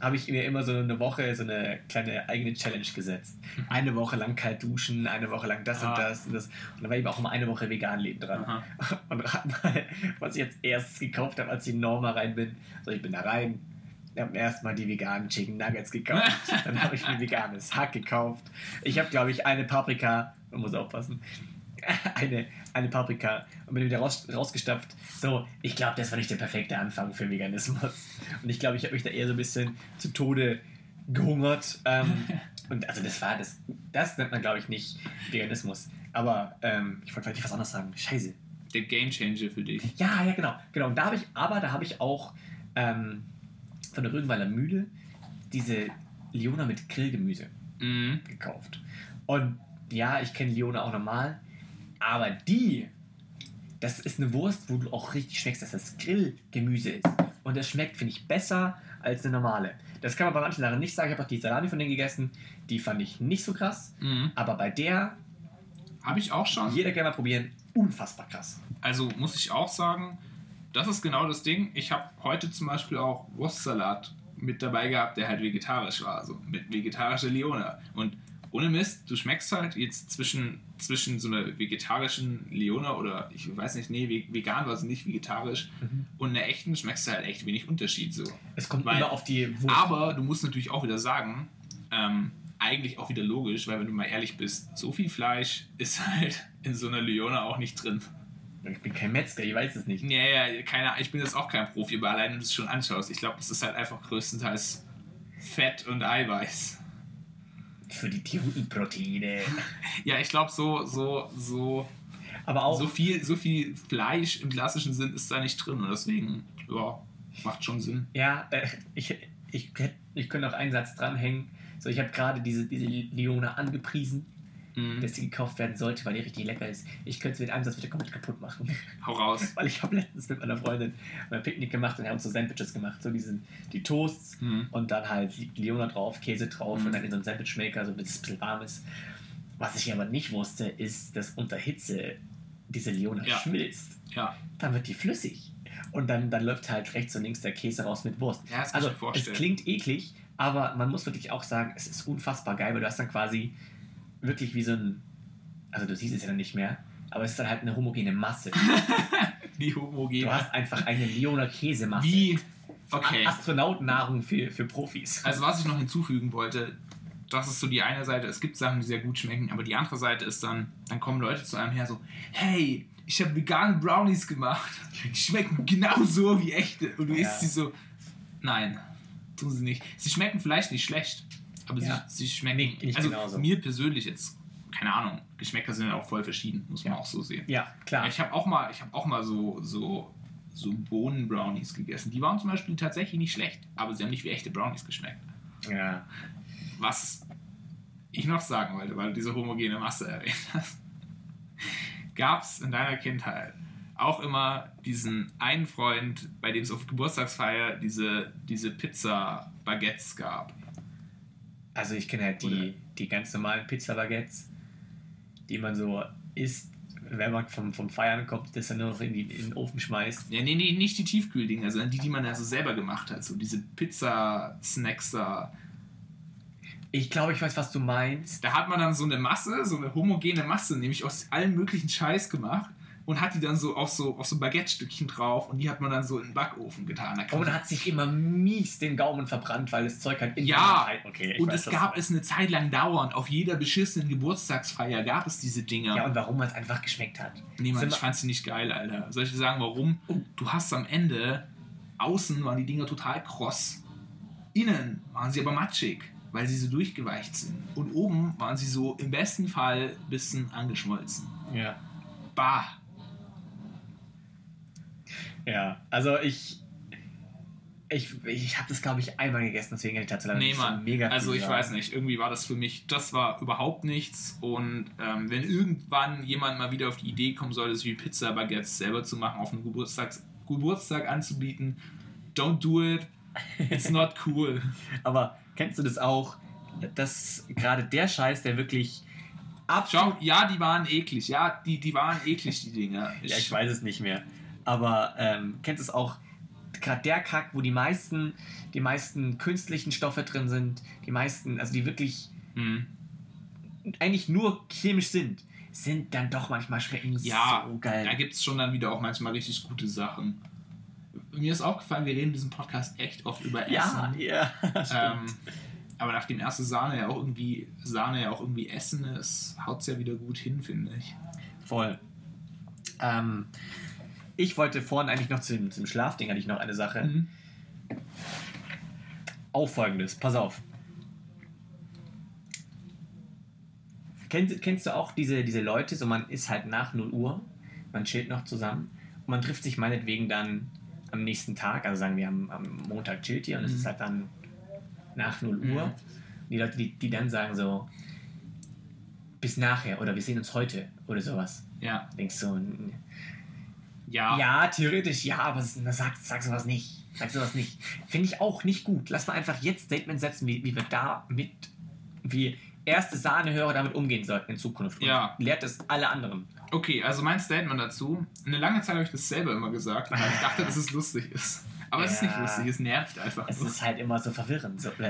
habe ich mir immer so eine Woche so eine kleine eigene Challenge gesetzt. Eine Woche lang kalt duschen, eine Woche lang das Ah. und das und das. Und da war eben auch immer eine Woche vegan leben dran. Aha. Und rat mal, was ich jetzt erstes gekauft habe, als ich in Norma rein bin. Also ich bin da rein, habe erstmal die veganen Chicken Nuggets gekauft. Dann habe ich mir veganes Hack gekauft. Ich habe, glaube ich, eine Paprika, man muss aufpassen, eine, eine Paprika und bin wieder raus, rausgestapft. So, ich glaube, das war nicht der perfekte Anfang für Veganismus. Und ich glaube, ich habe mich da eher so ein bisschen zu Tode gehungert. Ähm, und also das war das, das nennt man, glaube ich, nicht Veganismus. Aber ähm, ich wollte vielleicht was anderes sagen. Scheiße. Der Gamechanger für dich. Ja, ja, genau. genau. Und da habe ich, aber da habe ich auch ähm, von der Rügenwalder Mühle diese Leona mit Grillgemüse Mhm. gekauft. Und ja, ich kenne Leona auch normal, aber die, das ist eine Wurst, wo du auch richtig schmeckst, dass das Grillgemüse ist. Und das schmeckt, finde ich, besser als eine normale. Das kann man bei manchen Sachen nicht sagen. Ich habe auch die Salami von denen gegessen. Die fand ich nicht so krass. Mhm. Aber bei der, Habe ich auch schon. jeder gerne mal probieren, unfassbar krass. Also muss ich auch sagen, das ist genau das Ding. Ich habe heute zum Beispiel auch Wurstsalat mit dabei gehabt, der halt vegetarisch war, also mit vegetarischer Leona. Und ohne Mist, du schmeckst halt jetzt zwischen, zwischen so einer vegetarischen Leona oder ich weiß nicht, nee, ve- vegan war sie nicht, vegetarisch und einer echten schmeckst du halt echt wenig Unterschied so. Es kommt Weil- immer auf die Wurst. Aber du musst natürlich auch wieder sagen, ähm, eigentlich auch wieder logisch, weil wenn du mal ehrlich bist, so viel Fleisch ist halt in so einer Leona auch nicht drin. Ich bin kein Metzger, ich weiß es nicht. Ja, ja, keine ich bin jetzt auch kein Profi, aber allein wenn du es schon anschaust, ich glaube, das ist halt einfach größtenteils Fett und Eiweiß. Für die Tierproteine. Ja, ich glaube, so, so, so, Aber auch, so, viel, so viel Fleisch im klassischen Sinn ist da nicht drin und deswegen, ja, macht schon Sinn. ja, äh, ich, ich, ich könnte auch einen Satz dranhängen. So, ich habe gerade diese, diese Leone angepriesen, Mhm. dass sie gekauft werden sollte, weil die richtig lecker ist. Ich könnte sie mit einem Satz wieder komplett kaputt machen. Hau raus. weil ich habe letztens mit meiner Freundin mal ein Picknick gemacht und haben uns so Sandwiches gemacht. So diesen, die Toasts Mhm. und dann halt Leona drauf, Käse drauf Mhm. und dann in so einen Sandwichmaker, so bis es ein bisschen warm ist. Was ich aber nicht wusste, ist, dass unter Hitze diese Leona Ja. schmilzt. Ja, dann wird die flüssig. Und dann, dann läuft halt rechts und links der Käse raus mit Wurst. Ja, das also es klingt eklig, Aber man muss wirklich auch sagen, es ist unfassbar geil, weil du hast dann quasi wirklich wie so ein, also du siehst es ja dann nicht mehr, aber es ist dann halt eine homogene Masse. Die Du homogene. hast einfach eine Leoner Käsemasse. Wie? Okay. Astronautennahrung für, für Profis. Also was ich noch hinzufügen wollte, das ist so die eine Seite, es gibt Sachen, die sehr gut schmecken, aber die andere Seite ist dann, dann kommen Leute zu einem her so, hey, ich habe vegane Brownies gemacht, die schmecken genauso wie echte. Und du Ja. isst sie so, nein, tun sie nicht. Sie schmecken vielleicht nicht schlecht, aber Ja. sie, sie schmecken, Nicht- nicht also genauso. mir persönlich jetzt, keine Ahnung, Geschmäcker sind ja auch voll verschieden, muss man Ja. auch so sehen. ja, klar. Ich habe auch mal, ich habe auch mal so, so, so Bohnen-Brownies gegessen. Die waren zum Beispiel tatsächlich nicht schlecht, aber sie haben nicht wie echte Brownies geschmeckt. ja. Was ich noch sagen wollte, weil du diese homogene Masse erwähnt hast, gab es in deiner Kindheit auch immer diesen einen Freund, bei dem es auf Geburtstagsfeier diese, diese Pizza-Baguettes gab. Also ich kenne halt die, die ganz normalen Pizza-Baguettes, die man so isst, wenn man vom, vom Feiern kommt, das dann nur noch in, die, in den Ofen schmeißt. Ja, nee, nee, nicht die Tiefkühldinger, sondern die, die man also selber gemacht hat. So diese Pizza-Snacks da. Ich glaube, ich weiß, was du meinst. Da hat man dann so eine Masse, so eine homogene Masse, nämlich aus allem möglichen Scheiß gemacht und hat die dann so auf so, auf so Baguette-Stückchen drauf und die hat man dann so in den Backofen getan. Und man- man hat sich immer mies den Gaumen verbrannt, weil das Zeug halt in Ja, okay, und weiß, es gab es eine Zeit lang dauernd. Auf jeder beschissenen Geburtstagsfeier gab es diese Dinger. Ja, und warum man es einfach geschmeckt hat. nee, Mann, Sind ich fand sie nicht geil, Alter. Soll ich dir sagen, warum? Du hast am Ende, außen waren die Dinger total kross. Innen waren sie aber matschig, weil sie so durchgeweicht sind. Und oben waren sie so im besten Fall ein bisschen angeschmolzen. Ja. Bah. Ja, also ich. Ich, ich habe das, glaube ich, einmal gegessen, deswegen kann ich dazu leider Nee, Mann. mega viel Also ich sagen. weiß nicht, irgendwie war das für mich, das war überhaupt nichts. Und ähm, wenn irgendwann jemand mal wieder auf die Idee kommen sollte, wie Pizza Baguettes selber zu machen, auf einem Geburtstags Geburtstag anzubieten, don't do it. It's not cool. Aber kennst du das auch, dass gerade der Scheiß, der wirklich absolut. Schau, ja, die waren eklig. Ja, die, die waren eklig, die Dinger. Ja, ich weiß es nicht mehr. Aber ähm, kennst du es auch, gerade der Kack, wo die meisten, die meisten künstlichen Stoffe drin sind, die meisten, also die wirklich Hm. eigentlich nur chemisch sind, sind dann doch manchmal schmecken Ja, so geil. da gibt es schon dann wieder auch manchmal richtig gute Sachen. Mir ist aufgefallen, wir reden in diesem Podcast echt oft über Essen. ja, ja. Ähm, aber nachdem erste Sahne ja auch irgendwie Sahne ja auch irgendwie Essen ist, haut es ja wieder gut hin, finde ich. Voll. Ähm, ich wollte vorhin eigentlich noch zum, zum Schlafding hatte ich noch eine Sache. Mhm. Auch folgendes, pass auf. Kennst, kennst du auch diese, diese Leute, so man ist halt nach 0 Uhr, man chillt noch zusammen und man trifft sich meinetwegen dann am nächsten Tag, also sagen wir am, am Montag chillt ihr und es Mhm. ist halt dann nach 0 Mhm. Uhr. Die Leute, die, die dann sagen so, bis nachher oder wir sehen uns heute oder sowas. Ja. Denkst du, Ja. ja, theoretisch ja, aber sag, sag sowas nicht. Sag sowas nicht. Finde ich auch nicht gut. Lass mal einfach jetzt Statement setzen, wie, wie wir da mit, wie erste Sahnehörer damit umgehen sollten in Zukunft. Und Ja. Lehrt es alle anderen. Okay, also mein Statement dazu. Eine lange Zeit habe ich das selber immer gesagt, weil ich dachte, dass es lustig ist. Aber es ist nicht Ja. lustig, es nervt einfach. Es nur. ist halt immer so verwirrend. So, was?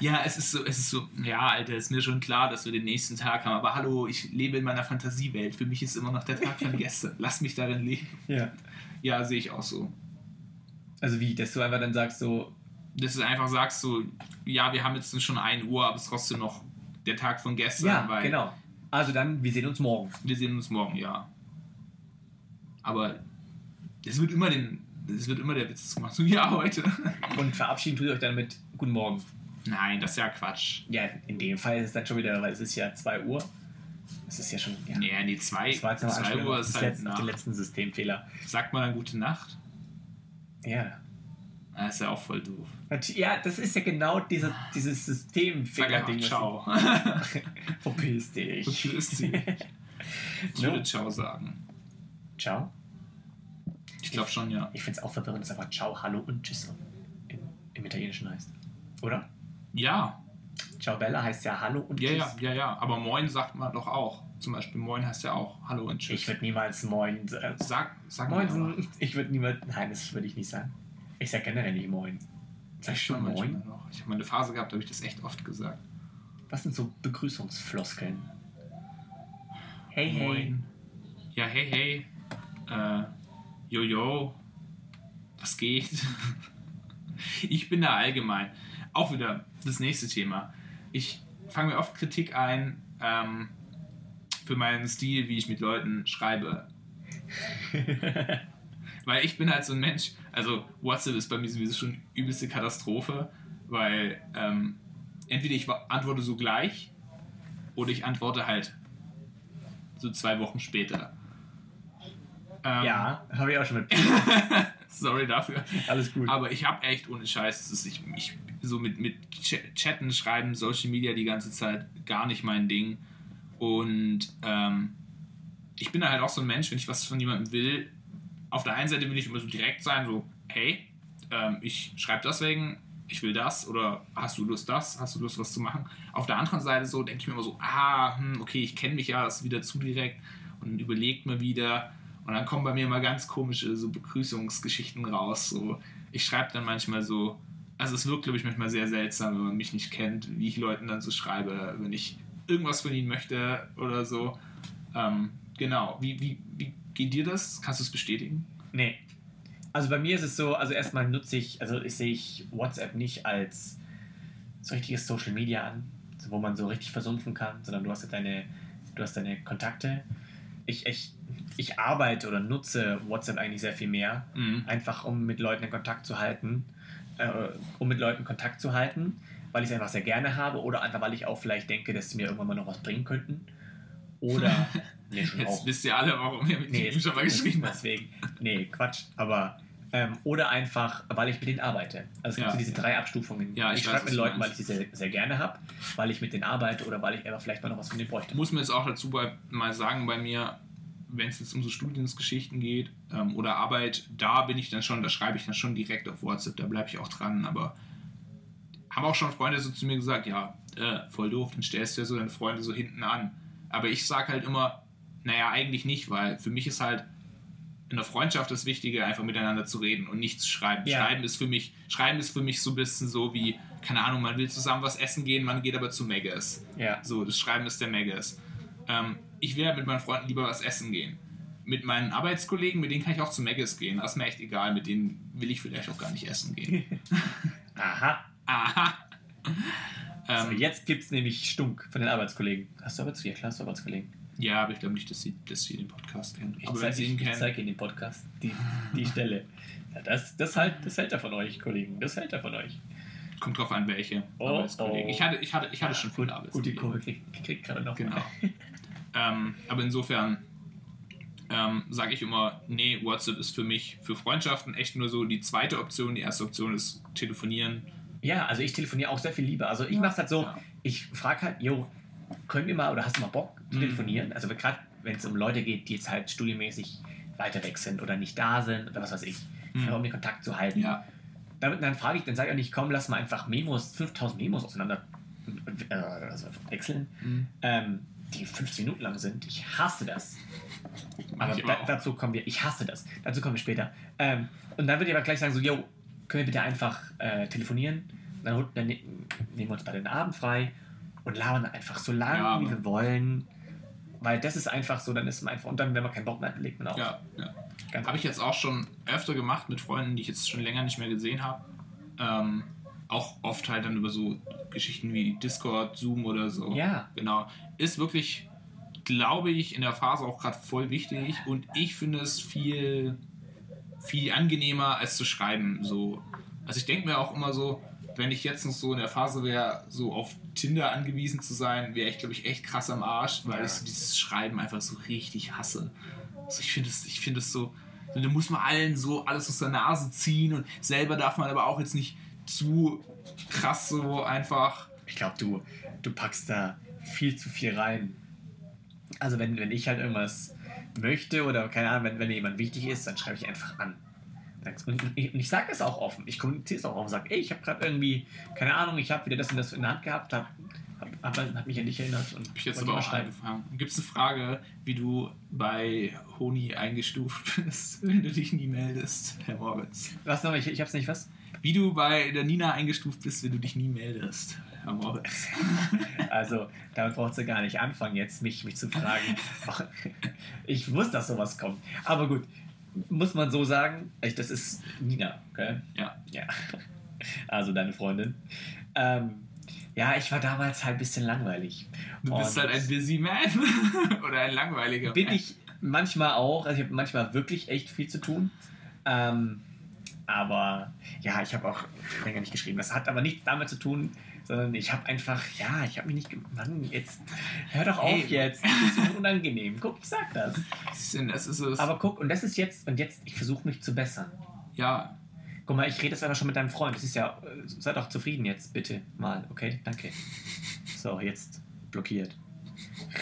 Ja, es ist so, es ist so, ja, Alter, ist mir schon klar, dass wir den nächsten Tag haben. Aber hallo, ich lebe in meiner Fantasiewelt. Für mich ist immer noch der Tag von gestern. Lass mich darin leben. ja. Ja, sehe ich auch so. Also wie, dass du einfach dann sagst so, Dass du einfach sagst, so, ja, wir haben jetzt schon 1 Uhr, aber es ist trotzdem noch der Tag von gestern, ja, weil genau. Also dann, wir sehen uns morgen. wir sehen uns morgen, ja. Aber es wird immer den, es wird immer der Witz gemacht. So, ja, heute. Und verabschieden tut ihr euch dann mit Guten Morgen. Nein, das ist ja Quatsch. Ja, in dem Fall ist es dann schon wieder, weil es ist ja 2 Uhr. Es ist ja schon, ja. Nee, nee, 2 Das war jetzt noch eine zwei Anspielung Uhr ist halt nach. den letzten Systemfehler. Sagt man dann gute Nacht? Ja. Das ist ja auch voll doof. Ja, das ist ja genau dieser, dieses Sag Systemfehler-Ding. ciao. Verpiss dich. Verpiss dich. Ich würde ciao sagen. Ciao. Ich glaube schon, ja. Ich finde es auch verwirrend, dass einfach Ciao, Hallo und Tschüss im, im Italienischen heißt. Oder? Ja, Ciao Bella heißt ja Hallo und ja, Tschüss. ja, ja, ja. Aber Moin sagt man doch auch. Zum Beispiel Moin heißt ja auch Hallo und Tschüss. Ich würde niemals Moin sagen. Sag, sag mal. Moin, ich würde niemals. Nein, das würde ich nicht sagen. Ich sage generell nicht Moin. Ich schon manchmal noch. Ich habe mal eine Phase gehabt, da habe ich das echt oft gesagt. Was sind so Begrüßungsfloskeln? Hey, hey. Moin. Ja, hey, hey. Äh, jojo. Was geht? ich bin da allgemein. Auch wieder das nächste Thema. Ich fange mir oft Kritik ein ähm, für meinen Stil, wie ich mit Leuten schreibe. weil ich bin halt so ein Mensch, also WhatsApp ist bei mir sowieso schon übelste Katastrophe, weil ähm, entweder ich antworte so gleich oder ich antworte halt so zwei Wochen später. Ähm, Ja, habe ich auch schon mit. Sorry dafür. Alles gut. Aber ich habe echt ohne Scheiß, das ist, ich, ich so mit, mit Ch- Chatten, Schreiben, Social Media die ganze Zeit gar nicht mein Ding. Und ähm, ich bin da halt auch so ein Mensch, wenn ich was von jemandem will, auf der einen Seite will ich immer so direkt sein, so, hey, ähm, ich schreibe deswegen, ich will das oder hast du Lust das, hast du Lust was zu machen. Auf der anderen Seite so denke ich mir immer so, ah, hm, okay, ich kenne mich ja, das ist wieder zu direkt und überlegt mir wieder und dann kommen bei mir immer ganz komische so Begrüßungsgeschichten raus. So, ich schreibe dann manchmal so, also es wirkt, glaube ich, manchmal sehr seltsam, wenn man mich nicht kennt, wie ich Leuten dann so schreibe, wenn ich irgendwas von ihnen möchte oder so. Ähm, genau, wie, wie, wie geht dir das? Kannst du es bestätigen? Nee. Also bei mir ist es so, also erstmal nutze ich, also ich sehe ich WhatsApp nicht als so richtiges Social Media an, wo man so richtig versumpfen kann, sondern du hast ja deine, du hast deine Kontakte. Ich, ich, ich arbeite oder nutze WhatsApp eigentlich sehr viel mehr, Mhm. einfach um mit Leuten in Kontakt zu halten, äh, um mit Leuten Kontakt zu halten, weil ich es einfach sehr gerne habe oder einfach weil ich auch vielleicht denke, dass sie mir irgendwann mal noch was bringen könnten. Oder nee, schon Jetzt auch. wisst ihr alle, warum ihr mit Nee, ihm schon mal geschrieben habt. Deswegen. Nee, Quatsch. Aber. Ähm, oder einfach, weil ich mit denen arbeite. Also es gibt Ja. so diese drei Abstufungen. Ja, ich ich schreibe mit Leuten, weil ich sie sehr, sehr gerne habe, weil ich mit denen arbeite oder weil ich einfach vielleicht mal noch was von denen bräuchte. muss man jetzt auch dazu bei, mal sagen, bei mir, wenn es jetzt um so Studiensgeschichten geht ähm, oder Arbeit, da bin ich dann schon, da schreibe ich dann schon direkt auf WhatsApp, da bleibe ich auch dran, aber haben auch schon Freunde so zu mir gesagt, ja, äh, voll doof, dann stellst du ja so deine Freunde so hinten an. Aber ich sage halt immer, naja, eigentlich nicht, weil für mich ist halt in der Freundschaft das Wichtige, einfach miteinander zu reden und nicht zu schreiben. Ja. Schreiben ist für mich, Schreiben ist für mich so ein bisschen so wie, keine Ahnung, man will zusammen was essen gehen, man geht aber zu Megas. Ja. So, das Schreiben ist der Megas. Ähm, ich will halt mit meinen Freunden lieber was essen gehen. Mit meinen Arbeitskollegen, mit denen kann ich auch zu Megas gehen. Das ist mir echt egal, mit denen will ich vielleicht auch gar nicht essen gehen. Aha. Aha. Also jetzt gibt es nämlich Stunk von den Arbeitskollegen. Hast du Arbeitskollegen? Ja, klar, hast du Arbeitskollegen. Ja, aber ich glaube nicht, dass sie, dass sie den Podcast kennen. Ich aber wenn zeige sie ihn ich, kennen, zeig Ihnen den Podcast, die, die Stelle. Ja, das, das, halt, das hält er von euch, Kollegen. Das hält er von euch. kommt drauf an, welche Oh, Arbeitskollegen. oh. Ich hatte, ich hatte, ich hatte schon viele Gut, die Arbeitskollegen. Kurve kriegt krieg gerade noch. Genau. ähm, aber insofern ähm, sage ich immer, nee, WhatsApp ist für mich für Freundschaften echt nur so die zweite Option. Die erste Option ist telefonieren. Ja, also ich telefoniere auch sehr viel lieber. Also ich mache es halt so, Ja. ich frage halt, jo, können wir mal oder hast du mal Bock zu Mhm. telefonieren? Also gerade wenn es um Leute geht, die jetzt halt studienmäßig weiter weg sind oder nicht da sind oder was weiß ich, Mhm. um den Kontakt zu halten. Ja, Dann, dann frage ich, dann sage ich auch nicht, komm, lass mal einfach Memos, 5000 Memos auseinander äh, also wechseln, Mhm. ähm, die 15 Minuten lang sind. Ich hasse das. Aber da, dazu kommen wir, ich hasse das. Dazu kommen wir später. Ähm, und dann würde ich aber gleich sagen, so, yo, können wir bitte einfach äh, telefonieren? Dann, dann ne nehmen wir uns beide den Abend frei und labern einfach so lange, Ja, wie wir wollen. Weil das ist einfach so, dann ist man einfach, und dann, wenn man keinen Bock mehr hat, legt man auf. ja, ja. Habe ich jetzt auch schon öfter gemacht mit Freunden, die ich jetzt schon länger nicht mehr gesehen habe. Ähm, auch oft halt dann über so Geschichten wie Discord, Zoom oder so. Ja. Genau. Ist wirklich, glaube ich, in der Phase auch gerade voll wichtig und ich finde es viel, viel angenehmer als zu schreiben. So. Also ich denke mir auch immer so, wenn ich jetzt noch so in der Phase wäre, so auf Tinder angewiesen zu sein, wäre ich, glaube ich, echt krass am Arsch, weil Ja. ich so dieses Schreiben einfach so richtig hasse. Also ich finde es, ich finde es so, da muss man allen so alles aus der Nase ziehen und selber darf man aber auch jetzt nicht zu krass so einfach. Ich glaube, du, du packst da viel zu viel rein. Also wenn, wenn ich halt irgendwas möchte oder keine Ahnung, wenn, wenn mir jemand wichtig ist, dann schreibe ich einfach an. Und ich, ich sage es auch offen. Ich kommuniziere es auch offen. Sage, ey, ich habe gerade irgendwie, keine Ahnung, ich habe wieder das und das in der Hand gehabt, habe hab, hab, hab mich an dich erinnert und Hab ich jetzt aber auch angefangen. Gibt es eine Frage, wie du bei Honi eingestuft bist, wenn du dich nie meldest, Herr Moritz? Was noch? Ich, ich hab's nicht, was? Wie du bei der Nina eingestuft bist, wenn du dich nie meldest. Herr Moritz. Also, damit braucht sie gar nicht anfangen, jetzt mich, mich zu fragen. Ich wusste, dass sowas kommt. Aber gut, muss man so sagen, das ist Nina, okay? Ja. Ja. Also deine Freundin. Ähm, ja, ich war damals halt ein bisschen langweilig. Du bist Und halt ein busy man oder ein langweiliger Bin man. ich manchmal auch. Also ich habe manchmal wirklich echt viel zu tun. Ähm, aber ja, ich habe auch länger nicht geschrieben. Das hat aber nichts damit zu tun, sondern ich habe einfach, ja, ich habe mich nicht. Mann, jetzt hör doch auf Hey. jetzt. Das ist so unangenehm. Guck, ich sag das. Das ist es. Aber guck, und das ist jetzt, und jetzt, ich versuche mich zu bessern. ja, Guck mal, ich rede jetzt einfach schon mit deinem Freund. Das ist ja, äh, sei doch zufrieden jetzt, bitte mal, okay? Danke. So, jetzt blockiert.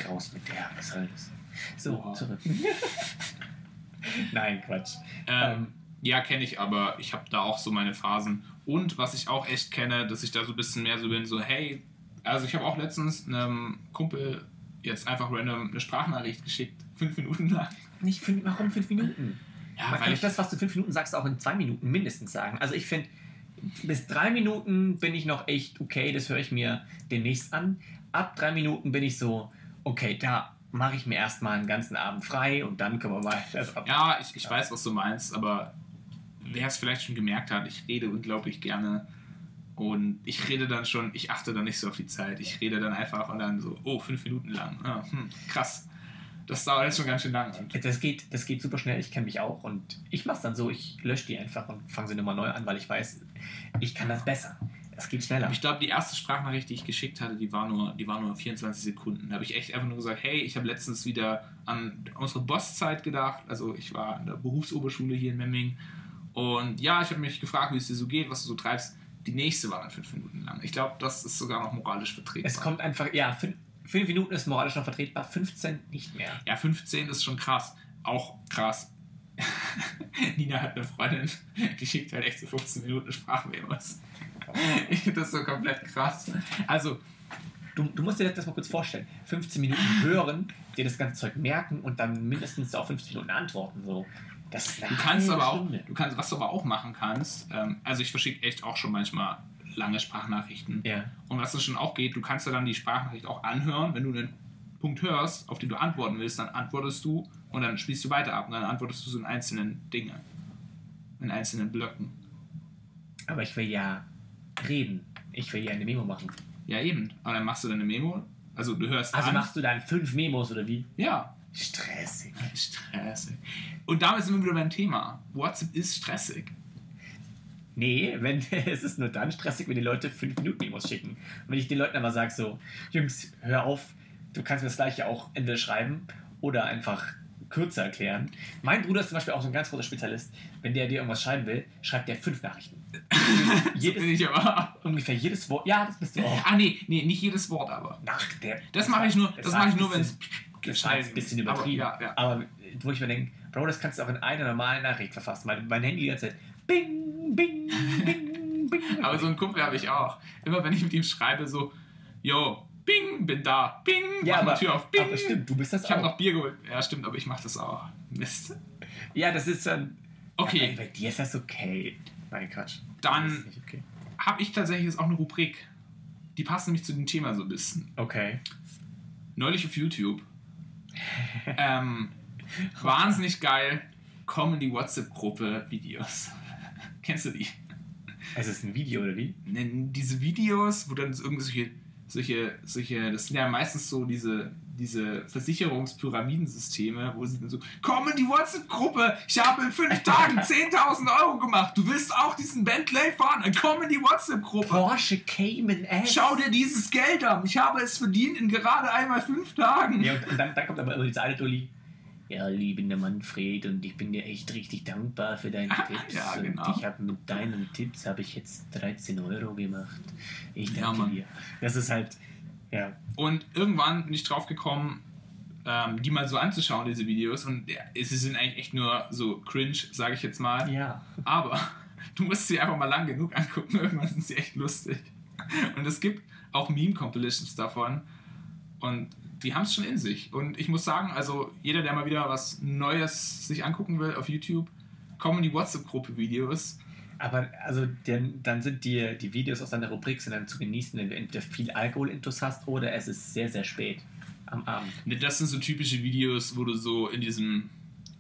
Raus mit der, was soll das? So, Wow. zurück. Nein, Quatsch. ähm, ja, kenne ich, aber ich habe da auch so meine Phasen. Und was ich auch echt kenne, dass ich da so ein bisschen mehr so bin, so hey, also ich habe auch letztens einem Kumpel jetzt einfach random eine Sprachnachricht geschickt, fünf Minuten lang. Nicht fünf, warum fünf Minuten? Ja, Man kann weil nicht ich, das, was du fünf Minuten sagst, auch in zwei Minuten mindestens sagen. Also ich finde, bis drei Minuten bin ich noch echt okay, das höre ich mir demnächst an. Ab drei Minuten bin ich so, okay, da mache ich mir erstmal einen ganzen Abend frei und dann können wir mal. Also ab- ja, ich, ich weiß, was du meinst, aber wer es vielleicht schon gemerkt hat, ich rede unglaublich gerne. Und ich rede dann schon, ich achte dann nicht so auf die Zeit. Ich rede dann einfach und dann so, oh, fünf Minuten lang. Ah, hm, krass. Das dauert jetzt schon ganz schön lang. Das geht, das geht super schnell, ich kenne mich auch und ich mache es dann so, ich lösche die einfach und fange sie nochmal neu an, weil ich weiß, ich kann das besser. Es geht schneller. Ich glaube, die erste Sprachnachricht, die ich geschickt hatte, die war nur, die war nur 24 Sekunden. Da habe ich echt einfach nur gesagt, hey, ich habe letztens wieder an unsere Bosszeit gedacht. Also ich war an der Berufsoberschule hier in Memming. Und ja, ich habe mich gefragt, wie es dir so geht, was du so treibst. Die nächste war dann fünf Minuten lang. Ich glaube, das ist sogar noch moralisch vertretbar. Es kommt einfach, ja, fünf, fünf Minuten ist moralisch noch vertretbar, 15 nicht mehr. Ja, 15 ist schon krass. Auch krass. Nina hat eine Freundin geschickt, halt echt so 15 Minuten Sprachmemos. Ich finde das so komplett krass. Also, Du, du musst dir das mal kurz vorstellen. 15 Minuten hören, dir das ganze Zeug merken und dann mindestens auch 15 Minuten antworten. So. Das Du kannst aber auch, du kannst, was du aber auch machen kannst, ähm, also ich verschicke echt auch schon manchmal lange Sprachnachrichten. Ja. Und was das schon auch geht, du kannst ja dann die Sprachnachricht auch anhören, wenn du den Punkt hörst, auf den du antworten willst, dann antwortest du und dann spielst du weiter ab und dann antwortest du so in einzelnen Dingen, in einzelnen Blöcken. Aber ich will ja reden. Ich will ja eine Memo machen. Ja, eben. Aber dann machst du deine Memo, also du hörst Also an. machst du dann fünf Memos oder wie? ja, Stressig. stressig. Und damit sind wir wieder beim Thema. WhatsApp ist stressig. Nee, wenn, es ist nur dann stressig, wenn die Leute fünf Minuten Memos schicken. Und wenn ich den Leuten aber sage so, Jungs, hör auf, du kannst mir das gleiche auch entweder schreiben oder einfach kürzer erklären. Mein Bruder ist zum Beispiel auch so ein ganz großer Spezialist. Wenn der dir irgendwas schreiben will, schreibt der fünf Nachrichten. Jedes, bin ich aber. ungefähr jedes Wort. Ja, das bist du auch. Ah, nee, nee, nicht jedes Wort aber. Nach der, Das mache ich nur, das mache ich nur, wenn es Jetzt ein bisschen übertrieben. Aber, ja, ja. Aber wo ich mir denke, Bro, das kannst du auch in einer normalen Nachricht verfassen. Mein, mein Handy die ganze Zeit. Bing, bing, bing, bing. Aber so einen Kumpel habe ich auch. Immer wenn ich mit ihm schreibe, so, yo, bing, bin da, bing, ja, mach aber, die Tür auf, bing. aber stimmt, du bist das Ich habe auch. noch Bier geholt. Ja, stimmt, aber ich mache das auch. Mist. Ja, das ist dann. Okay, Ja, bei, dir ist das okay. Nein, Quatsch. Dann- okay. habe ich tatsächlich jetzt auch eine Rubrik. Die passt nämlich zu dem Thema so ein bisschen. Okay. Neulich auf YouTube. Ähm, wahnsinnig geil. Kommen die WhatsApp-Gruppe Videos. Kennst du die? Es ist ein Video, oder wie? diese Videos, wo dann irgendwelche solche, solche, das sind ja meistens so diese, diese Versicherungspyramidensysteme, wo sie dann so, komm in die WhatsApp-Gruppe, ich habe in fünf Tagen 10.000 Euro gemacht, du willst auch diesen Bentley fahren, dann komm in die WhatsApp-Gruppe. Porsche Cayman S. Schau dir dieses Geld an, ich habe es verdient in gerade einmal fünf Tagen. Ja, und, und dann, dann kommt aber immer diese eine Dulli. Ja, liebender Manfred, und ich bin dir echt richtig dankbar für deine Ah, Tipps. ja, Und genau. ich habe mit deinen Tipps habe ich jetzt 13 Euro gemacht. Ich Ja, danke Mann. dir. Das ist halt, ja. Und irgendwann bin ich drauf gekommen, ähm, die mal so anzuschauen, diese Videos. Und ja, sie sind eigentlich echt nur so cringe, sage ich jetzt mal. Ja. Aber du musst sie einfach mal lang genug angucken. Irgendwann sind sie echt lustig. Und es gibt auch Meme-Compilations davon. Und die haben es schon in sich. Und ich muss sagen, also jeder, der mal wieder was Neues sich angucken will auf YouTube, kommen die WhatsApp-Gruppe-Videos. Aber also denn, dann sind die, die Videos aus deiner Rubrik sind dann zu genießen, wenn du entweder viel Alkoholintus hast oder es ist sehr, sehr spät am Abend. Ne, Das sind so typische Videos, wo du so in diesem,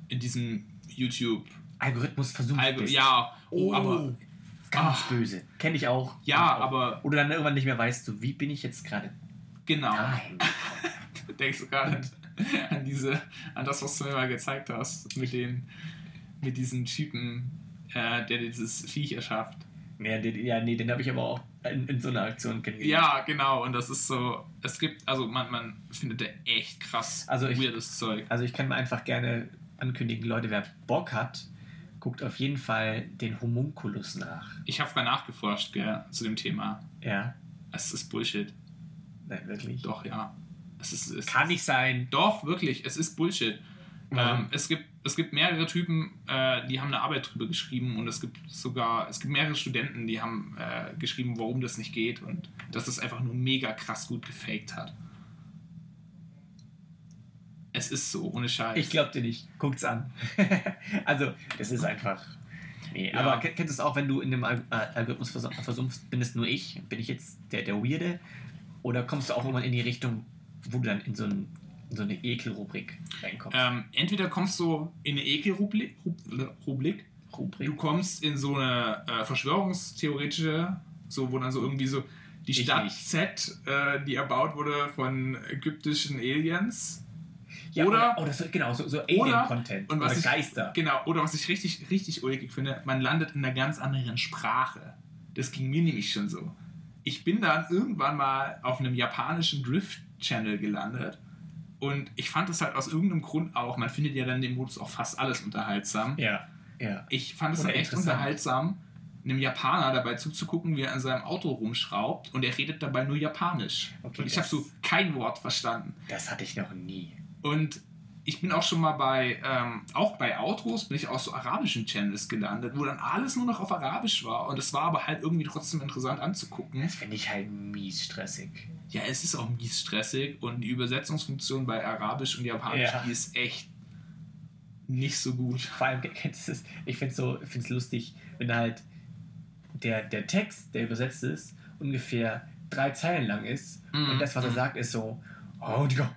in diesem YouTube. Algorithmus versucht Algo, bist. ja, oh, Oh, aber. Ganz Ah. böse. Kenne ich auch. Ja, ich auch. aber- Oder dann irgendwann nicht mehr weißt, so, wie bin ich jetzt gerade Genau. dahin? Du denkst du gerade an diese, an das, was du mir mal gezeigt hast, mit den, mit diesen Typen, äh, der dieses Viech erschafft. Ja, den, ja, nee, den habe ich aber auch in, in so einer Aktion kennengelernt. Ja, genau, und das ist so, es gibt, also man, man findet da echt krass Also ich- weirdes Zeug. Also ich kann mir einfach gerne ankündigen, Leute, wer Bock hat, guckt auf jeden Fall den Homunculus nach. Ich habe mal nachgeforscht, gell, zu dem Thema. Ja, Es ist Bullshit. nein, wirklich. Doch, ja. Es ist, es Kann nicht sein. Doch, wirklich, es ist Bullshit. Warum? Ähm, es, gibt, es gibt mehrere Typen, äh, die haben eine Arbeit drüber geschrieben und es gibt sogar, es gibt mehrere Studenten, die haben äh, geschrieben, warum das nicht geht und dass das einfach nur mega krass gut gefaked hat. Es ist so, ohne Scheiß. Ich glaub dir nicht. Guckt's an. also, das ist einfach. Nee, Ja. aber kenn- kennst du es auch, wenn du in dem Al äh, Algorithmus vers versumpfst, bin es nur ich? Bin ich jetzt der, der Weirde? Oder kommst du auch irgendwann in die Richtung, wo du dann in so, ein, in so eine Ekelrubrik reinkommst? ähm, entweder kommst du in eine Ekelrubrik, Rubrik, Rubrik? du kommst in so eine äh, verschwörungstheoretische, so wo dann so irgendwie so die Ich Stadt nicht. Z, äh, die erbaut wurde von ägyptischen Aliens. ja, oder- oder, oder so, genau, so, so oder- Alien-Content. und was Oder ich- Geister. Genau, oder was ich richtig, richtig ulkig finde, man landet in einer ganz anderen Sprache. Das ging mir nämlich schon so. Ich bin dann irgendwann mal auf einem japanischen Drift-Channel gelandet und ich fand es halt aus irgendeinem Grund auch, man findet ja dann dem Modus auch fast alles unterhaltsam. Ja, ja. Ich fand es dann echt interessant. unterhaltsam, einem Japaner dabei zuzugucken, wie er an seinem Auto rumschraubt und er redet dabei nur Japanisch. Okay, und ich habe so kein Wort verstanden. Das hatte ich noch nie. Und ich bin auch schon mal bei, ähm, auch bei Autos, bin ich auf so arabischen Channels gelandet, wo dann alles nur noch auf Arabisch war. Und es war aber halt irgendwie trotzdem interessant anzugucken. Das finde ich halt mies stressig. Ja, es ist auch mies stressig und die Übersetzungsfunktion bei Arabisch und Japanisch, Ja. die ist echt nicht so gut. Vor allem? Ich finde es so, find's lustig, wenn halt der, der Text, der übersetzt ist, ungefähr drei Zeilen lang ist Mhm. und das, was er Mhm. sagt, ist so, oh, Digga.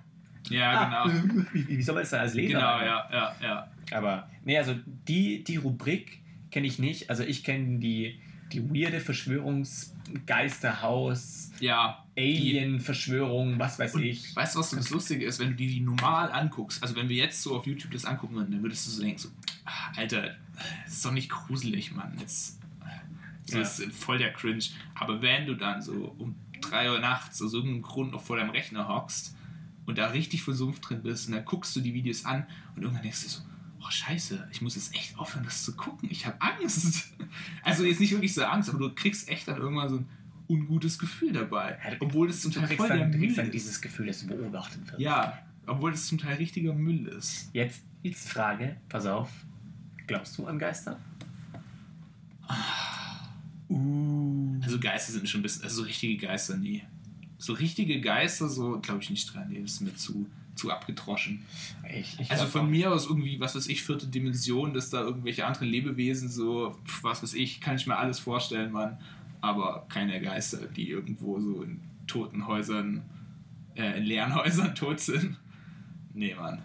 Ja, ah, genau. Wie, wie soll man das dann als Leser? Genau, machen? ja, ja, ja. Aber, nee, also die, die Rubrik kenne ich nicht. Also ich kenne die, die weirde Verschwörungsgeisterhaus, Ja, Alien-Verschwörung, was weiß Und ich. Weißt du, was so das Lustige ist, wenn du die, die normal anguckst? Also, wenn wir jetzt so auf YouTube das angucken würden, dann würdest du so denken: so, ah, Alter, das ist doch nicht gruselig, Mann. Jetzt, so Ja. ist voll der Cringe. Aber wenn du dann so um 3 Uhr nachts aus irgendeinem Grund noch vor deinem Rechner hockst und da richtig versumpft drin bist und dann guckst du die Videos an und irgendwann denkst du so: Oh, Scheiße, ich muss jetzt echt aufhören, das zu gucken. Ich habe Angst. Also, jetzt nicht wirklich so Angst, aber du kriegst echt dann irgendwann so ein ungutes Gefühl dabei. Ja, Obwohl das zum Teil voll der dann, du Müll ist. dieses Gefühl, dass du beobachtet wirst. Ja, obwohl das zum Teil richtiger Müll ist. Jetzt, jetzt Frage, pass auf. Glaubst du an Geister? Uh. Also Geister sind mir schon ein bisschen, also so richtige Geister nie. So richtige Geister, so glaube ich nicht dran. Nee, das ist mir zu, zu abgedroschen. Ich, ich Also von auch. mir aus irgendwie, was weiß ich, vierte Dimension, dass da irgendwelche anderen Lebewesen so, was weiß ich, kann ich mir alles vorstellen, Mann. Aber keine Geister, die irgendwo so in toten Häusern, äh, in leeren Häusern tot sind. Nee, Mann.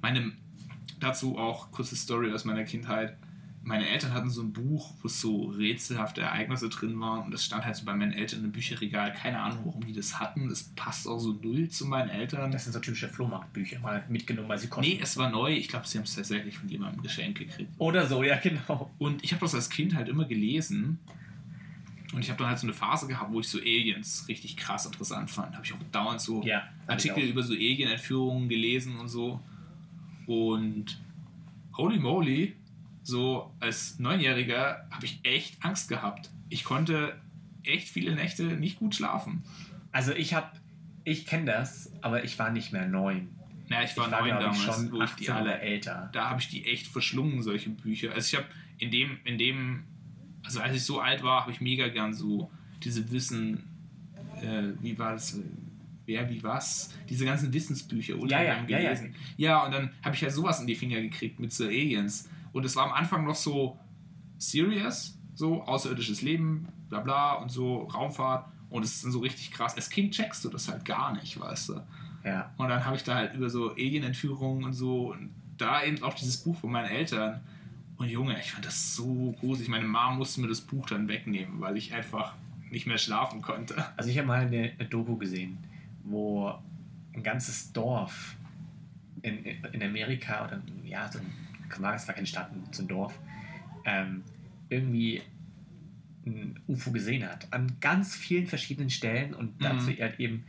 Meine, dazu auch kurze Story aus meiner Kindheit. Meine Eltern hatten so ein Buch, wo so rätselhafte Ereignisse drin waren und das stand halt so bei meinen Eltern im Bücherregal. Keine Ahnung, warum die das hatten. Das passt auch so null zu meinen Eltern. Das sind so typische Flohmarktbücher, mal mitgenommen, weil sie kosten. Nee, es war neu. Ich glaube, sie haben es tatsächlich von jemandem geschenkt gekriegt. Oder so, ja, genau. Und ich habe das als Kind halt immer gelesen. Und ich habe dann halt so eine Phase gehabt, wo ich so Aliens richtig krass interessant fand. Habe ich auch dauernd so Ja, Artikel über so Alien-Entführungen gelesen und so. Und holy moly, so als Neunjähriger habe ich echt Angst gehabt. Ich konnte echt viele Nächte nicht gut schlafen. Also ich habe, ich kenne das, aber ich war nicht mehr neun. Na, ich war, ich war neun damals, schon wo ich die 18 alle älter. da habe ich die echt verschlungen, solche Bücher. Also ich habe in dem, in dem, also als ich so alt war, habe ich mega gern so diese Wissen, äh, wie war das, äh, wer, wie was, diese ganzen Wissensbücher ultra Ja, ja, gern ja, ja. gelesen. Ja, und dann habe ich halt sowas in die Finger gekriegt mit so Aliens. Und es war am Anfang noch so serious, so außerirdisches Leben, bla bla und so Raumfahrt und es ist dann so richtig krass. Als Kind checkst du das halt gar nicht, weißt du. Ja. Und dann habe ich da halt über so Alien-Entführungen und so und da eben auch dieses Buch von meinen Eltern. Und Junge, ich fand das so gruselig. Meine Mom musste mir das Buch dann wegnehmen, weil ich einfach nicht mehr schlafen konnte. Also ich habe mal eine, eine Doku gesehen, wo ein ganzes Dorf in, in Amerika oder ja, so ein, es war keine Stadt, so ein Dorf, ähm, irgendwie ein UFO gesehen hat. An ganz vielen verschiedenen Stellen und dazu Mhm. halt eben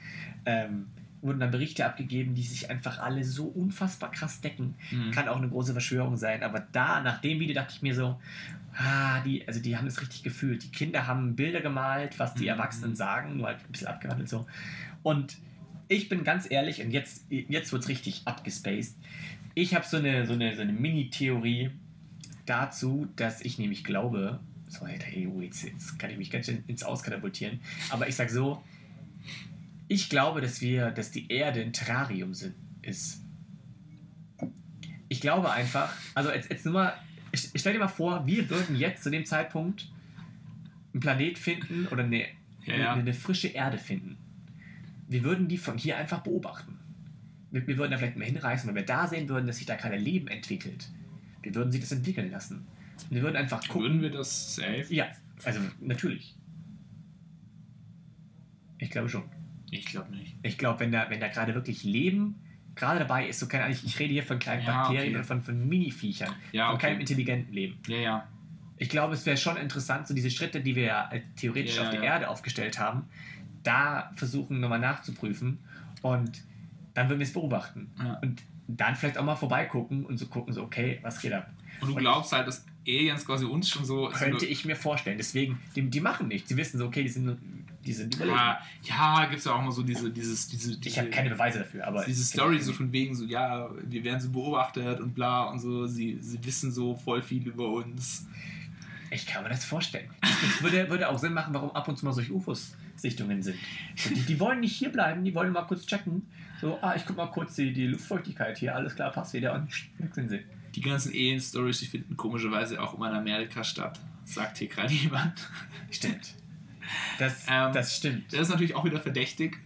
ähm, wurden dann Berichte abgegeben, die sich einfach alle so unfassbar krass decken. Mhm. Kann auch eine große Verschwörung sein. Aber da, nach dem Video, dachte ich mir so, ah, die, also die haben es richtig gefühlt. Die Kinder haben Bilder gemalt, was die Mhm. Erwachsenen sagen, nur halt ein bisschen abgewandelt so. Und ich bin ganz ehrlich, und jetzt, jetzt wird es richtig abgespaced. Ich habe so eine, so eine, so eine Mini-Theorie dazu, dass ich nämlich glaube, so, Alter, oh, jetzt, jetzt kann ich mich ganz schön ins Auskatapultieren. Aber ich sag so, ich glaube, dass wir, dass die Erde ein Terrarium sind, ist. Ich glaube einfach, also jetzt, jetzt nur mal, stell dir mal vor, wir würden jetzt zu dem Zeitpunkt einen Planet finden oder eine, Ja, eine, ja. eine frische Erde finden. Wir würden die von hier einfach beobachten. Wir, wir würden da vielleicht mal hinreisen, wenn wir da sehen würden, dass sich da gerade Leben entwickelt. Wir würden sie das entwickeln lassen. Und wir würden einfach gucken. Würden wir das safe? Ja, also natürlich. Ich glaube schon. Ich glaube nicht. Ich glaube, wenn da, wenn da gerade wirklich Leben gerade dabei ist, so keine Ahnung, ich, rede hier von kleinen Ja, Bakterien okay. oder von, von Mini-Viechern, Ja, von okay. keinem intelligenten Leben. Ja, ja. Ich glaube, es wäre schon interessant, so diese Schritte, die wir ja äh, theoretisch Ja, auf der. Erde aufgestellt haben, da versuchen nochmal nachzuprüfen und dann würden wir es beobachten. Ja. Und dann vielleicht auch mal vorbeigucken und so gucken, so, okay, was geht ab? Und du glaubst halt, dass Aliens quasi uns schon so. Könnte so ich mir vorstellen. Deswegen, die, die machen nichts. Sie wissen so, okay, die sind, die sind überlegen. ja, ja, gibt es ja auch immer so diese, dieses, diese, diese, Ich habe keine Beweise dafür, aber. diese Story so von wegen so, ja, wir werden so beobachtet und bla und so, sie, sie wissen so voll viel über uns. Ich kann mir das vorstellen. Das würde, würde auch Sinn machen, warum ab und zu mal solche UFOs-Sichtungen sind. Die, die wollen nicht hier bleiben, die wollen mal kurz checken. So, ah, ich guck mal kurz die, die Luftfeuchtigkeit hier, alles klar, passt wieder und weg sind sie. Die ganzen Alien-Stories, die finden komischerweise auch immer in Amerika statt. Sagt hier gerade jemand. Stimmt. Das, Ähm, das stimmt. Das ist natürlich auch wieder verdächtig.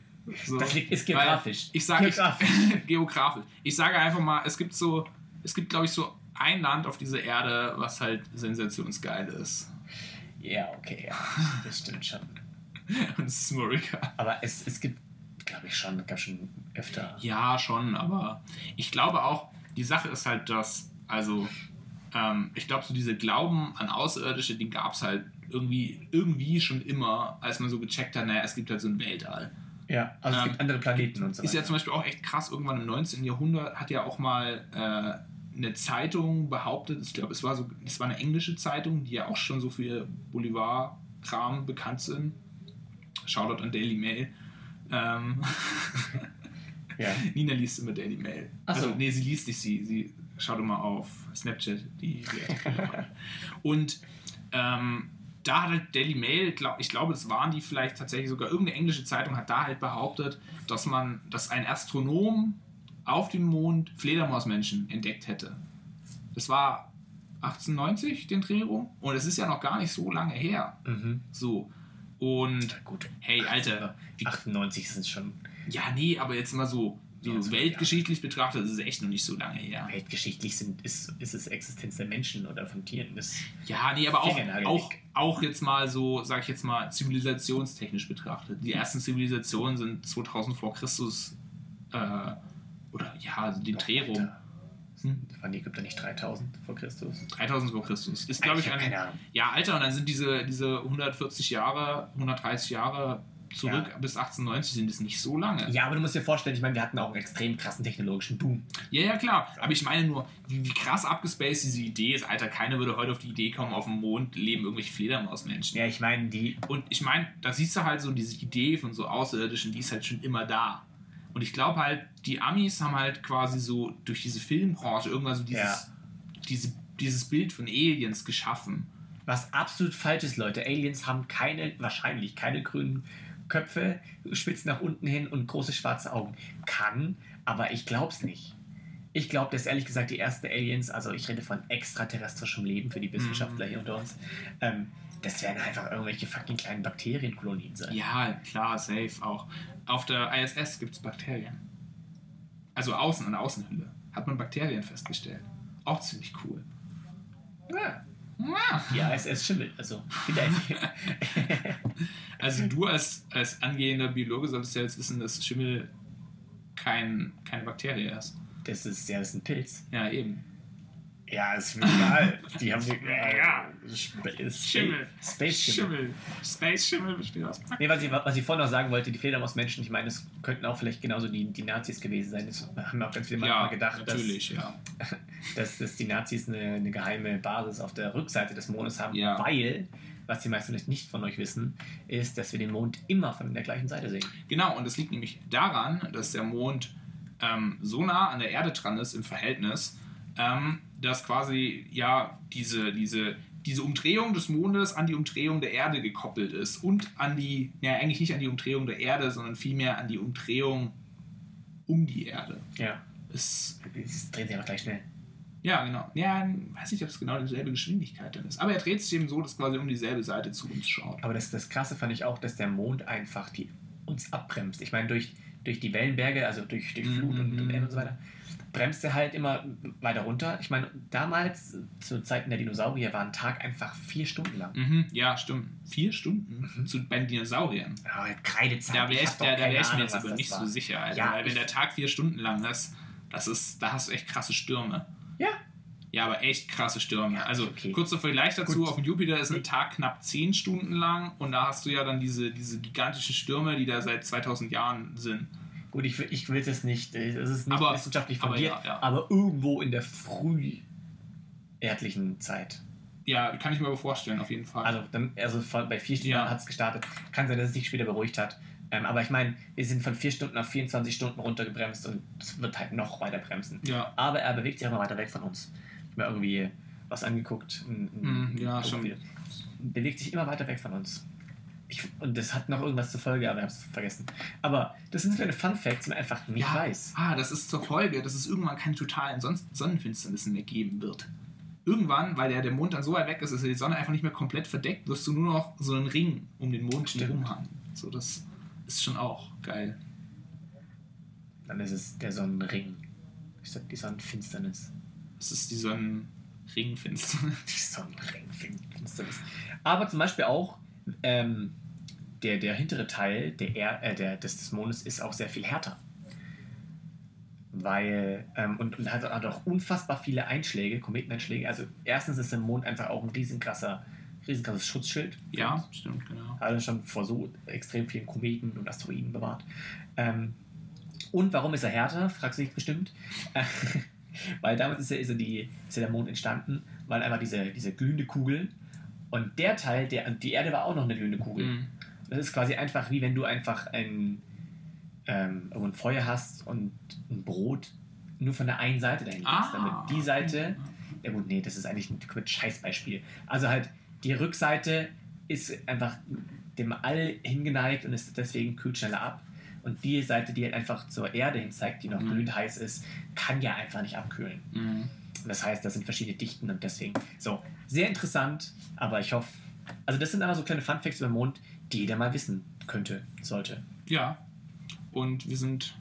So, Das liegt, ist geografisch. Ich sage Geografisch. geografisch. Ich sage einfach mal, es gibt so, es gibt glaube ich so ein Land auf dieser Erde, was halt sensationsgeil ist. Ja, okay, ja. Das stimmt schon. Und das ist Amerika. Aber es, es gibt, glaube ich, schon, gab schon öfter. Ja, schon, aber ich glaube auch, die Sache ist halt, dass, also, ähm, ich glaube, so diese Glauben an Außerirdische, die gab es halt irgendwie, irgendwie schon immer, als man so gecheckt hat, naja, es gibt halt so ein Weltall. Ja, also es Ähm, gibt andere Planeten und so Ist ja weiter. zum Beispiel auch echt krass, irgendwann im 19. Jahrhundert hat ja auch mal äh, eine Zeitung behauptet, ich glaube, es war so, es war eine englische Zeitung, die ja auch schon so für Bolivar-Kram bekannt sind. Shoutout an Daily Mail. Ähm, Ja. Nina liest immer Daily Mail. Ach so. Also, nee, sie liest nicht, sie, sie schaut immer auf Snapchat die, die. Und ähm, da hat halt Daily Mail, glaub, ich glaube, das waren die vielleicht tatsächlich sogar irgendeine englische Zeitung, hat da halt behauptet, dass man, dass ein Astronom auf dem Mond Fledermausmenschen entdeckt hätte. Das war 1890, den Dreh rum. Und es ist ja noch gar nicht so lange her. Mhm. So. Und Ja, gut. hey, Alter, wie 98 sind schon ja, nee, aber jetzt mal so, so Ja, weltgeschichtlich betrachtet, ist es echt noch nicht so lange her. weltgeschichtlich sind, ist, ist es Existenz der Menschen oder von Tieren. Das, Ja, nee, aber auch, auch, auch jetzt mal so, sag ich jetzt mal, zivilisationstechnisch betrachtet. Die ersten Zivilisationen sind 2000 vor Christus, äh, oder ja, also den Dreh rum. Alter. Hm? Waren die Ägypter nicht 3000 vor Christus? 3000 vor Christus. Ist, glaube ich, hab ein. Ja, Alter, und dann sind diese, diese 140 Jahre, 130 Jahre zurück Ja. bis 1890 sind es nicht so lange. Ja, aber du musst dir vorstellen, ich meine, wir hatten auch einen extrem krassen technologischen Boom. Ja, ja, klar. Aber ich meine nur, wie, wie krass abgespaced diese Idee ist. Alter, keiner würde heute auf die Idee kommen, auf dem Mond leben irgendwelche Fledermausmenschen. Ja, ich meine, die. Und ich meine, da siehst du halt so diese Idee von so Außerirdischen, die ist halt schon immer da. Und ich glaube halt, die Amis haben halt quasi so durch diese Filmbranche irgendwann so dieses, Ja. diese, dieses Bild von Aliens geschaffen. Was absolut falsch ist, Leute. Aliens haben keine, wahrscheinlich keine grünen Köpfe, spitz nach unten hin und große schwarze Augen. Kann, aber ich glaub's nicht. Ich glaube, dass ehrlich gesagt die ersten Aliens, also ich rede von extraterrestrischem Leben für die Wissenschaftler hier unter uns, ähm, Das werden einfach irgendwelche fucking kleinen Bakterienkolonien sein. Ja, klar, safe auch. Auf der ISS gibt es Bakterien. Also außen an der Außenhülle hat man Bakterien festgestellt. Auch ziemlich cool. Ja. Ja. Die ISS schimmelt, also vielleicht. Also du als, als angehender Biologe solltest ja jetzt wissen, dass Schimmel kein, keine Bakterie ist. das ist ja das ist ein Pilz. Ja, eben. Ja, ist mir egal. Die haben Ja. Space Schimmel. Space Schimmel. Schimmel. Space Schimmel besteht aus Nee, was ich, was ich vorhin noch sagen wollte, die Fledermausmenschen, ich meine, es könnten auch vielleicht genauso die, die Nazis gewesen sein. Das haben auch ganz viele Ja, mal gedacht, dass, natürlich, ja. dass, dass die Nazis eine, eine geheime Basis auf der Rückseite des Mondes haben, Ja. weil, was die meisten vielleicht nicht von euch wissen, ist, dass wir den Mond immer von der gleichen Seite sehen. Genau, und das liegt nämlich daran, dass der Mond ähm, so nah an der Erde dran ist im Verhältnis, ähm, dass quasi ja diese, diese, diese Umdrehung des Mondes an die Umdrehung der Erde gekoppelt ist und an die, ja eigentlich nicht an die Umdrehung der Erde, sondern vielmehr an die Umdrehung um die Erde. Ja. Es, Es dreht sich aber gleich schnell. ja, genau. Ja, weiß nicht, ob es genau dieselbe Geschwindigkeit dann ist. Aber er dreht sich eben so, dass quasi um dieselbe Seite zu uns schaut. Aber das, das Krasse fand ich auch, dass der Mond einfach die, uns abbremst. Ich meine, durch, durch die Wellenberge, also durch, durch Flut und, und, Mhm. und so weiter, bremst er halt immer weiter runter. Ich meine, damals, zu Zeiten der Dinosaurier, war ein Tag einfach vier Stunden lang. Mhm, ja, stimmt. Vier Stunden zu, bei den Dinosauriern. Ja, Kreidezeit. Da wäre ich, da, da wär ich mir jetzt aber nicht war. so sicher, Alter. Ja, weil wenn der Tag vier Stunden lang ist, das ist, da hast du echt krasse Stürme. Ja. Ja, aber echt krasse Stürme. Ja, also okay. kurzer Vergleich dazu, Gut. auf dem Jupiter ist ein Tag knapp zehn Stunden lang und da hast du ja dann diese, diese gigantischen Stürme, die da seit 2000 Jahren sind. Gut, ich, will- ich will das nicht, es ist nicht Aber- wissenschaftlich aber fundiert, ja, ja. aber irgendwo in der früherdlichen Zeit. Ja, kann ich mir aber vorstellen, auf jeden Fall. Also, dann, also von, bei vier Stunden hat es gestartet. Kann sein, dass es sich später beruhigt hat. Ähm, aber ich meine, wir sind von vier Stunden auf 24 Stunden runtergebremst und es wird halt noch weiter bremsen. ja. Aber er bewegt sich auch noch weiter weg von uns. Mir irgendwie was angeguckt. Hm, ja, schon. Bewegt sich immer weiter weg von uns. Ich, und das hat noch irgendwas zur Folge, aber ich habe es vergessen. Aber das sind so kleine Fun Facts, die man einfach nicht ja. weiß. Ah, das ist zur Folge, dass es irgendwann keine totalen Son Sonnenfinsternissen mehr geben wird. Irgendwann, weil der, der Mond dann so weit weg ist, dass er die Sonne einfach nicht mehr komplett verdeckt, wirst du nur noch so einen Ring um den Mond herum haben. So, das ist schon auch geil. Dann ist es der Sonnenring. Ich sag die Sonnenfinsternis. Das ist die Sonnenringfinsternis. Die Sonnenringfinsternis. Aber zum Beispiel auch ähm, der, der hintere Teil der er äh, der, des, des Mondes ist auch sehr viel härter. Weil, ähm, und, und hat, hat auch unfassbar viele Einschläge, Kometeneinschläge. Also erstens ist der Mond einfach auch ein riesenkrasser, riesenkrasses Schutzschild. Ja, stimmt, genau. Also schon vor so extrem vielen Kometen und Asteroiden bewahrt. Ähm, und warum ist er härter, fragst du dich bestimmt. weil damals ist ja, ist, ja die, ist ja der Mond entstanden, weil einfach diese, diese glühende Kugel und der Teil, der, die Erde war auch noch eine glühende Kugel. Mhm. Das ist quasi einfach wie wenn du einfach ein, ähm, ein Feuer hast und ein Brot nur von der einen Seite dahin legst, Ah. damit die Seite ja gut, nee, das ist eigentlich ein Scheißbeispiel. Also halt, die Rückseite ist einfach dem All hingeneigt und ist deswegen kühlt schneller ab. Und die Seite, die halt einfach zur Erde hin zeigt, die noch Mhm. glühend heiß ist, kann ja einfach nicht abkühlen. Mhm. Das heißt, das sind verschiedene Dichten und deswegen so sehr interessant, aber ich hoffe, also das sind einfach so kleine Funfacts über den Mond, die jeder mal wissen könnte, sollte. Ja. Und wir sind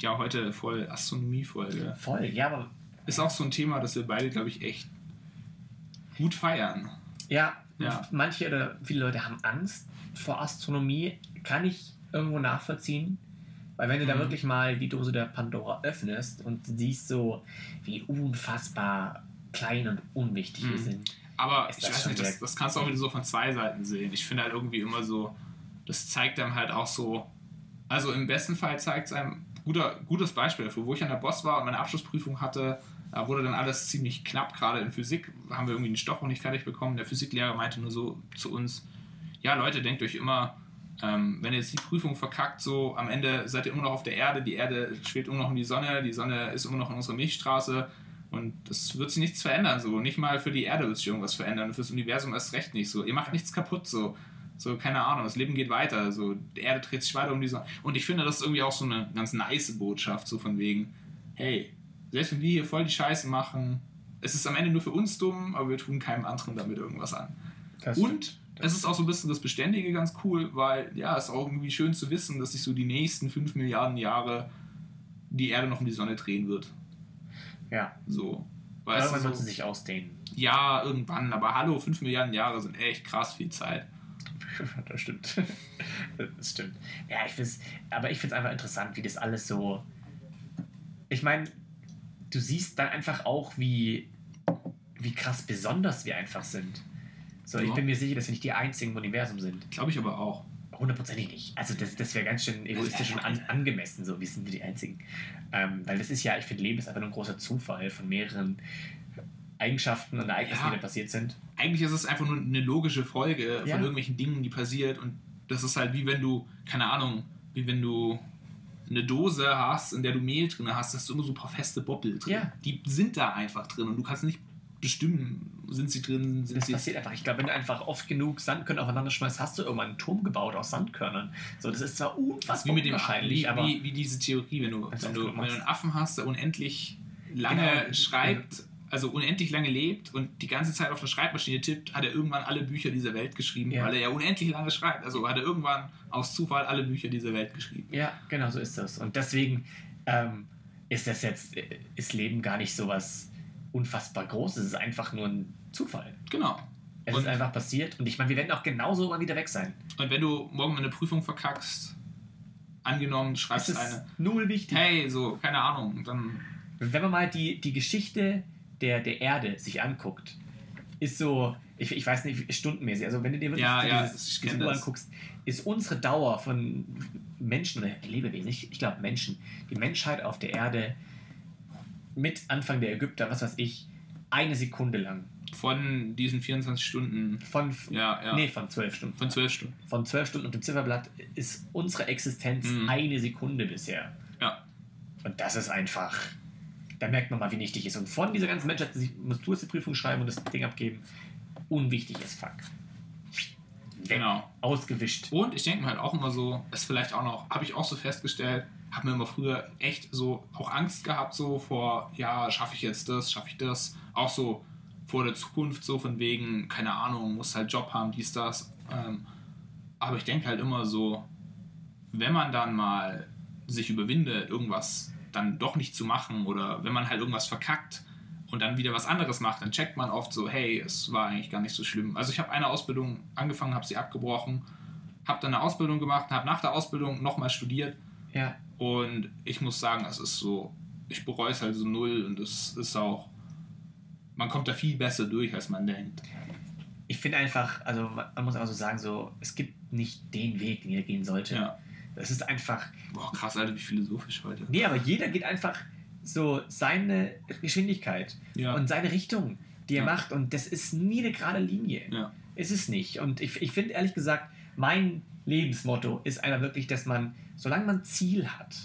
ja heute voll Astronomie-Folge. Voll, ja, aber Ist auch so ein Thema, das wir beide, glaube ich, echt gut feiern. Ja, Ja. manche oder viele Leute haben Angst vor Astronomie. Kann ich irgendwo nachvollziehen. Weil wenn du da Mhm. wirklich mal die Dose der Pandora öffnest und siehst so, wie unfassbar klein und unwichtig wir Mhm. sind. Aber ich das weiß nicht, das, das kannst du auch wieder so von zwei Seiten sehen. Ich finde halt irgendwie immer so, das zeigt einem halt auch so, also im besten Fall zeigt es einem, guter, gutes Beispiel dafür, wo ich an der Boss war und meine Abschlussprüfung hatte, da wurde dann alles ziemlich knapp, gerade in Physik haben wir irgendwie den Stoff noch nicht fertig bekommen. Der Physiklehrer meinte nur so zu uns, ja Leute, denkt euch immer, ähm, wenn ihr jetzt die Prüfung verkackt, so am Ende seid ihr immer noch auf der Erde, die Erde schwebt immer noch um die Sonne, die Sonne ist immer noch in unserer Milchstraße und das wird sich nichts verändern, so. Nicht mal für die Erde wird sich irgendwas verändern und fürs Universum erst recht nicht, so. Ihr macht nichts kaputt, so. So, keine Ahnung, das Leben geht weiter, so. Die Erde dreht sich weiter um die Sonne. Und ich finde, das ist irgendwie auch so eine ganz nice Botschaft, so von wegen, hey, selbst wenn wir hier voll die Scheiße machen, es ist am Ende nur für uns dumm, aber wir tun keinem anderen damit irgendwas an. Das Und Es ist auch so ein bisschen das Beständige ganz cool, weil ja, es ist auch irgendwie schön zu wissen, dass sich so die nächsten 5 Milliarden Jahre die Erde noch um die Sonne drehen wird. Ja. So. Weißt Irgendwann wird sie sich ausdehnen. ja, irgendwann, aber hallo, 5 Milliarden Jahre sind echt krass viel Zeit. Das stimmt. Das stimmt. Ja, ich find's, aber ich finde es einfach interessant, wie das alles so. Ich meine, du siehst dann einfach auch, wie, wie krass besonders wir einfach sind. So, ich Ja. bin mir sicher, dass wir nicht die einzigen im Universum sind. Glaube ich aber auch. Hundertprozentig nicht. Also das, das wäre ganz schön egoistisch und an, angemessen, so, wir sind wir die Einzigen. Ähm, weil das ist ja, ich finde, Leben ist einfach nur ein großer Zufall von mehreren Eigenschaften und Ereignissen, Ja. die da passiert sind. Eigentlich ist es einfach nur eine logische Folge Ja. von irgendwelchen Dingen, die passiert. Und das ist halt wie wenn du, keine Ahnung, wie wenn du eine Dose hast, in der du Mehl drin hast, hast du immer so ein paar feste Boppel drin. Ja. Die sind da einfach drin und du kannst nicht bestimmen, sind sie drin, sind Das sie passiert einfach. Ich glaube, wenn du einfach oft genug Sandkörner aufeinander schmeißt, hast du irgendwann einen Turm gebaut aus Sandkörnern. So, das ist zwar Das unfassbar wie mit dem unwahrscheinlich, wie, aber wie, wie diese Theorie, wenn du, wenn du, wenn du einen Affen hast, der unendlich lange Genau. schreibt, also unendlich lange lebt und die ganze Zeit auf der Schreibmaschine tippt, hat er irgendwann alle Bücher dieser Welt geschrieben, Ja. weil er ja unendlich lange schreibt. Also hat er irgendwann aus Zufall alle Bücher dieser Welt geschrieben. ja, genau so ist das. Und deswegen ähm, ist das jetzt, ist Leben gar nicht so was unfassbar Großes. Es ist einfach nur ein Zufall. Genau. Es Und- ist einfach passiert und ich meine, wir werden auch genauso mal wieder weg sein. Und wenn du morgen eine Prüfung verkackst, angenommen, du Es schreibst ist eine, null wichtig. hey, so, keine Ahnung, dann, Wenn man mal die, die Geschichte der, der Erde sich anguckt, ist so, ich, ich weiß nicht, stundenmäßig, also wenn du dir wirklich Ja, ja, dieses, ich diese kenn Uhr das. anguckst, ist unsere Dauer von Menschen oder Lebewesen, ich, ich glaube Menschen, die Menschheit auf der Erde mit Anfang der Ägypter, was weiß ich, eine Sekunde lang. von diesen 24 Stunden, Von, ja, ja, nee, von zwölf Stunden. von 12 Stunden. Von zwölf Stunden auf dem Zifferblatt ist unsere Existenz Mhm. eine Sekunde bisher. Ja. Und das ist einfach, da merkt man mal, wie wichtig ist. Und von dieser ganzen Menschheit musst du jetzt die Prüfung schreiben und das Ding abgeben. Unwichtig ist Fuck. Genau. Ausgewischt. Und ich denke mir halt auch immer so, ist vielleicht auch noch, habe ich auch so festgestellt, habe mir immer früher echt so auch Angst gehabt, so vor, ja, schaffe ich jetzt das, schaffe ich das, auch so vor der Zukunft, so von wegen, keine Ahnung, muss halt Job haben, dies, das. Ähm, aber ich denke halt immer so, wenn man dann mal sich überwindet, irgendwas dann doch nicht zu machen oder wenn man halt irgendwas verkackt und dann wieder was anderes macht, dann checkt man oft so, hey, es war eigentlich gar nicht so schlimm. Also ich habe eine Ausbildung angefangen, habe sie abgebrochen, habe dann eine Ausbildung gemacht, habe nach der Ausbildung nochmal studiert Ja. Und ich muss sagen, es ist so, ich bereue es halt so null und es ist auch, man kommt da viel besser durch, als man denkt. Ich finde einfach, also man muss einfach so sagen, so, es gibt nicht den Weg, den jeder gehen sollte. Ja. Es ist einfach, Boah, krass, Alter, wie philosophisch heute. nee, aber jeder geht einfach so seine Geschwindigkeit Ja. und seine Richtung, die er Ja. macht. Und das ist nie eine gerade Linie. Ja. Ist es nicht. Und ich, ich finde ehrlich gesagt, mein Lebensmotto ist einfach wirklich, dass man, solange man Ziel hat,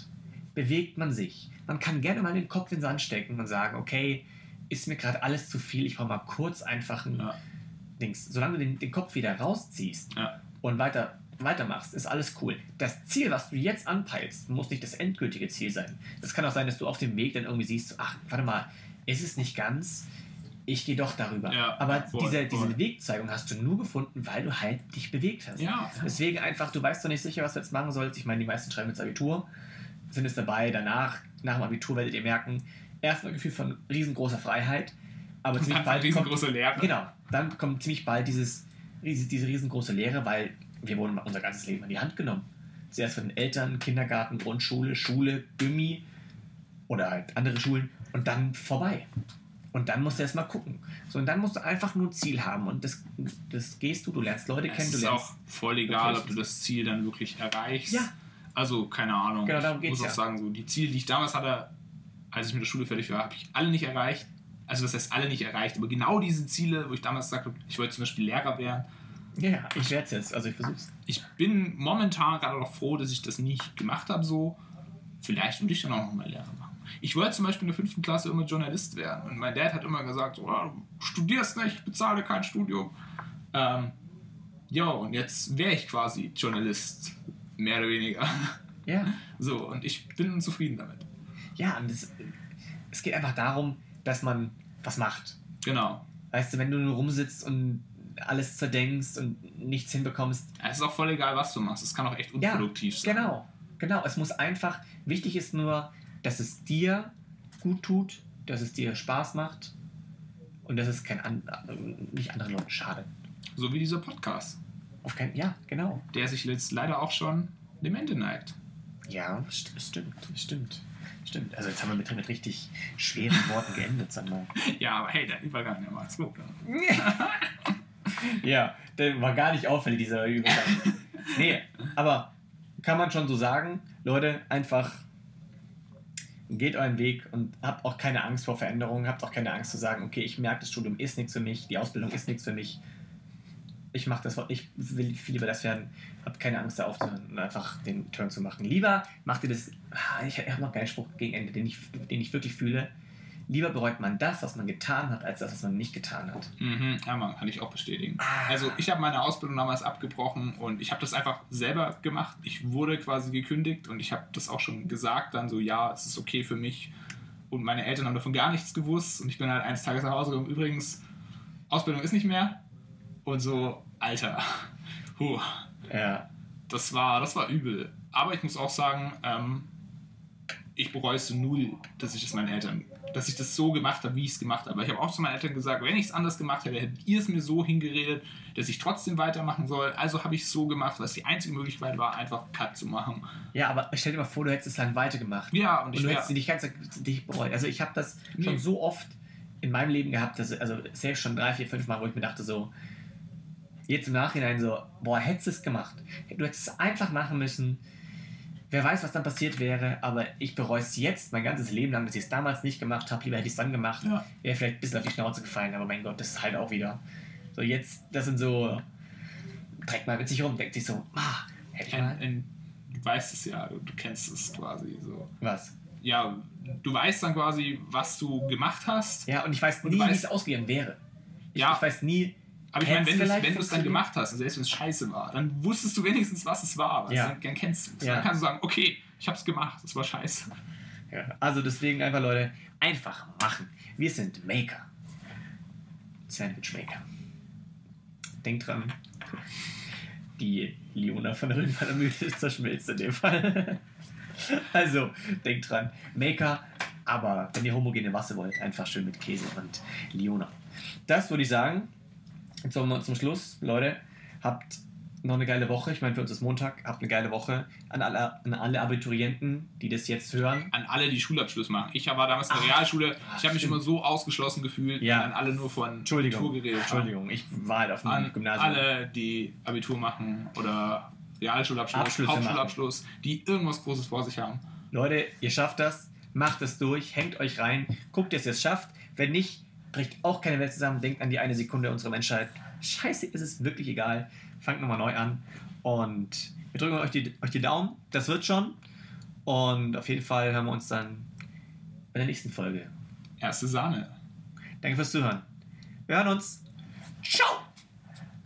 bewegt man sich. Man kann gerne mal den Kopf in den Sand stecken und sagen, okay, ist mir gerade alles zu viel, ich brauche mal kurz einfach ein Ja. Dings. Solange du den, den Kopf wieder rausziehst Ja. und weiter, weitermachst, ist alles cool. Das Ziel, was du jetzt anpeilst, muss nicht das endgültige Ziel sein. Das kann auch sein, dass du auf dem Weg dann irgendwie siehst, ach, warte mal, ist es nicht ganz, ich gehe doch darüber. Ja, Aber voll, diese, voll. diese Wegzeigung hast du nur gefunden, weil du halt dich bewegt hast. Ja. Deswegen einfach, du weißt doch nicht sicher, was du jetzt machen sollst. Ich meine, die meisten schreiben jetzt Abitur, sind es dabei, danach, nach dem Abitur werdet ihr merken, erstmal ein Gefühl von riesengroßer Freiheit, aber ziemlich bald kommt, riesengroße Lehre. Genau, dann kommt ziemlich bald dieses, diese, riesengroße Lehre, weil wir wurden unser ganzes Leben in die Hand genommen. Zuerst von den Eltern, Kindergarten, Grundschule, Schule, Gymi oder halt andere Schulen und dann vorbei. Und dann musst du erst mal gucken. So, und dann musst du einfach nur ein Ziel haben und das, das gehst du, du lernst Leute kennen, Es du ist auch voll egal, ob du das Ziel dann wirklich erreichst. Ja. Also, keine Ahnung. Genau, darum ich muss auch ja. sagen, so, die Ziele, die ich damals hatte, als ich mit der Schule fertig war, habe ich alle nicht erreicht. Also, das heißt, alle nicht erreicht. Aber genau diese Ziele, wo ich damals sagte, ich wollte zum Beispiel Lehrer werden, Ja, ich werde es jetzt, also ich versuch's. ich bin momentan gerade noch froh, dass ich das nicht gemacht habe. So, vielleicht würde ich dann auch noch mal Lehrer machen. Ich wollte zum Beispiel in der fünften Klasse immer Journalist werden. Und mein Dad hat immer gesagt: so, ah, Du studierst nicht, bezahle kein Studium. Ähm, ja, und jetzt wäre ich quasi Journalist. Mehr oder weniger. Ja. So, und ich bin zufrieden damit. Ja, und es, es geht einfach darum, dass man was macht. Genau. Weißt du, wenn du nur rumsitzt und alles zerdenkst und nichts hinbekommst. Es ist auch voll egal, was du machst. Es kann auch echt Ja, unproduktiv sein. Genau, genau. Es muss einfach, wichtig ist nur, dass es dir gut tut, dass es dir Spaß macht und dass es kein an, nicht anderen Leuten schadet. So wie dieser Podcast, Auf kein, ja, genau. der sich jetzt leider auch schon dem Ende neigt. Ja, st stimmt, stimmt. Stimmt. Also jetzt haben wir mit, mit richtig schweren Worten geendet, mal. Ja, aber hey, der Übergang, der war gut. ja, der war gar nicht auffällig, dieser Übergang. nee, aber kann man schon so sagen, Leute, einfach geht euren Weg und habt auch keine Angst vor Veränderungen, habt auch keine Angst zu sagen, okay, ich merke, das Studium ist nichts für mich, die Ausbildung ist nichts für mich. Ich mache das, ich will viel lieber das werden. Habt keine Angst, da aufzuhören und einfach den Turn zu machen. Lieber macht ihr das. Ah, Ich habe noch keinen Spruch gegen Ende, den ich, den ich wirklich fühle. Lieber bereut man das, was man getan hat, als das, was man nicht getan hat. Mhm, ja, man kann ich auch bestätigen. Ah. Also ich habe meine Ausbildung damals abgebrochen und ich habe das einfach selber gemacht. Ich wurde quasi gekündigt und ich habe das auch schon gesagt, dann so, ja, es ist okay für mich. Und meine Eltern haben davon gar nichts gewusst und ich bin halt eines Tages nach Hause gekommen. Übrigens, Ausbildung ist nicht mehr. Und so, Alter, huh, Ja. das war, das war übel. Aber ich muss auch sagen, ähm, ich bereue es null, dass ich das meinen Eltern, dass ich das so gemacht habe, wie ich es gemacht habe. Ich habe auch zu meinen Eltern gesagt, wenn ich es anders gemacht hätte, hättet ihr es mir so hingeredet, dass ich trotzdem weitermachen soll. Also habe ich es so gemacht, was die einzige Möglichkeit war, einfach Cut zu machen. Ja, aber stell dir mal vor, du hättest es lang weitergemacht. Ja, und Und ich du hättest dich ganz dich bereut. Also ich habe das Nee. schon so oft in meinem Leben gehabt, dass, also selbst schon drei, vier, fünf Mal, wo ich mir dachte so, jetzt im Nachhinein so, boah, hättest du es gemacht. Du hättest es einfach machen müssen. Wer weiß, was dann passiert wäre, aber ich bereue es jetzt mein ganzes Leben lang, dass ich es damals nicht gemacht habe. Lieber hätte ich es dann gemacht. Ja. Wäre vielleicht ein bisschen auf die Schnauze gefallen, aber mein Gott, das ist halt auch wieder. So jetzt, das sind so, trägt mal mit sich rum, denkt sich so, ah, hätte ich mal. ein, ein, du weißt es ja, du, du kennst es quasi so. Was? Ja, du weißt dann quasi, was du gemacht hast. Ja, und ich weiß Und nie, wie es ausgegangen wäre. Ich, Ja. ich weiß nie, Aber ich meine, wenn du es dann gemacht hast und selbst wenn es scheiße war, dann wusstest du wenigstens, was es war. Weißt Ja. du? Dann kennst du es. Ja. Dann kannst du sagen, okay, ich habe es gemacht, es war scheiße. Ja, also deswegen einfach, Leute, einfach machen. Wir sind Maker. Sandwich Maker. Denkt dran, die Leona von der Rügenwalder Mühle zerschmilzt in dem Fall. also, denkt dran, Maker, aber wenn ihr homogene Masse wollt, einfach schön mit Käse und Leona. Das würde ich sagen. Jetzt wir zum Schluss. Leute, habt noch eine geile Woche. Ich meine, für uns ist Montag. Habt eine geile Woche. An alle, an alle Abiturienten, die das jetzt hören. An alle, die Schulabschluss machen. Ich war damals in der Realschule, ach, ich habe mich immer so ausgeschlossen gefühlt, Ja. an alle nur von Entschuldigung. Abitur geredet. Entschuldigung, ich war halt auf dem An Gymnasium. alle, die Abitur machen oder Realschulabschluss, Hauptschulabschluss, die irgendwas Großes vor sich haben. Leute, ihr schafft das, macht es durch, hängt euch rein, guckt, dass ihr es schafft. Wenn nicht, bricht auch keine Welt zusammen. Denkt an die eine Sekunde unserer Menschheit. Scheiße, ist es wirklich egal. Fangt nochmal neu an. Und wir drücken euch die, euch die Daumen. Das wird schon. Und auf jeden Fall hören wir uns dann bei der nächsten Folge. Erste Sahne. Danke fürs Zuhören. Wir hören uns. Ciao!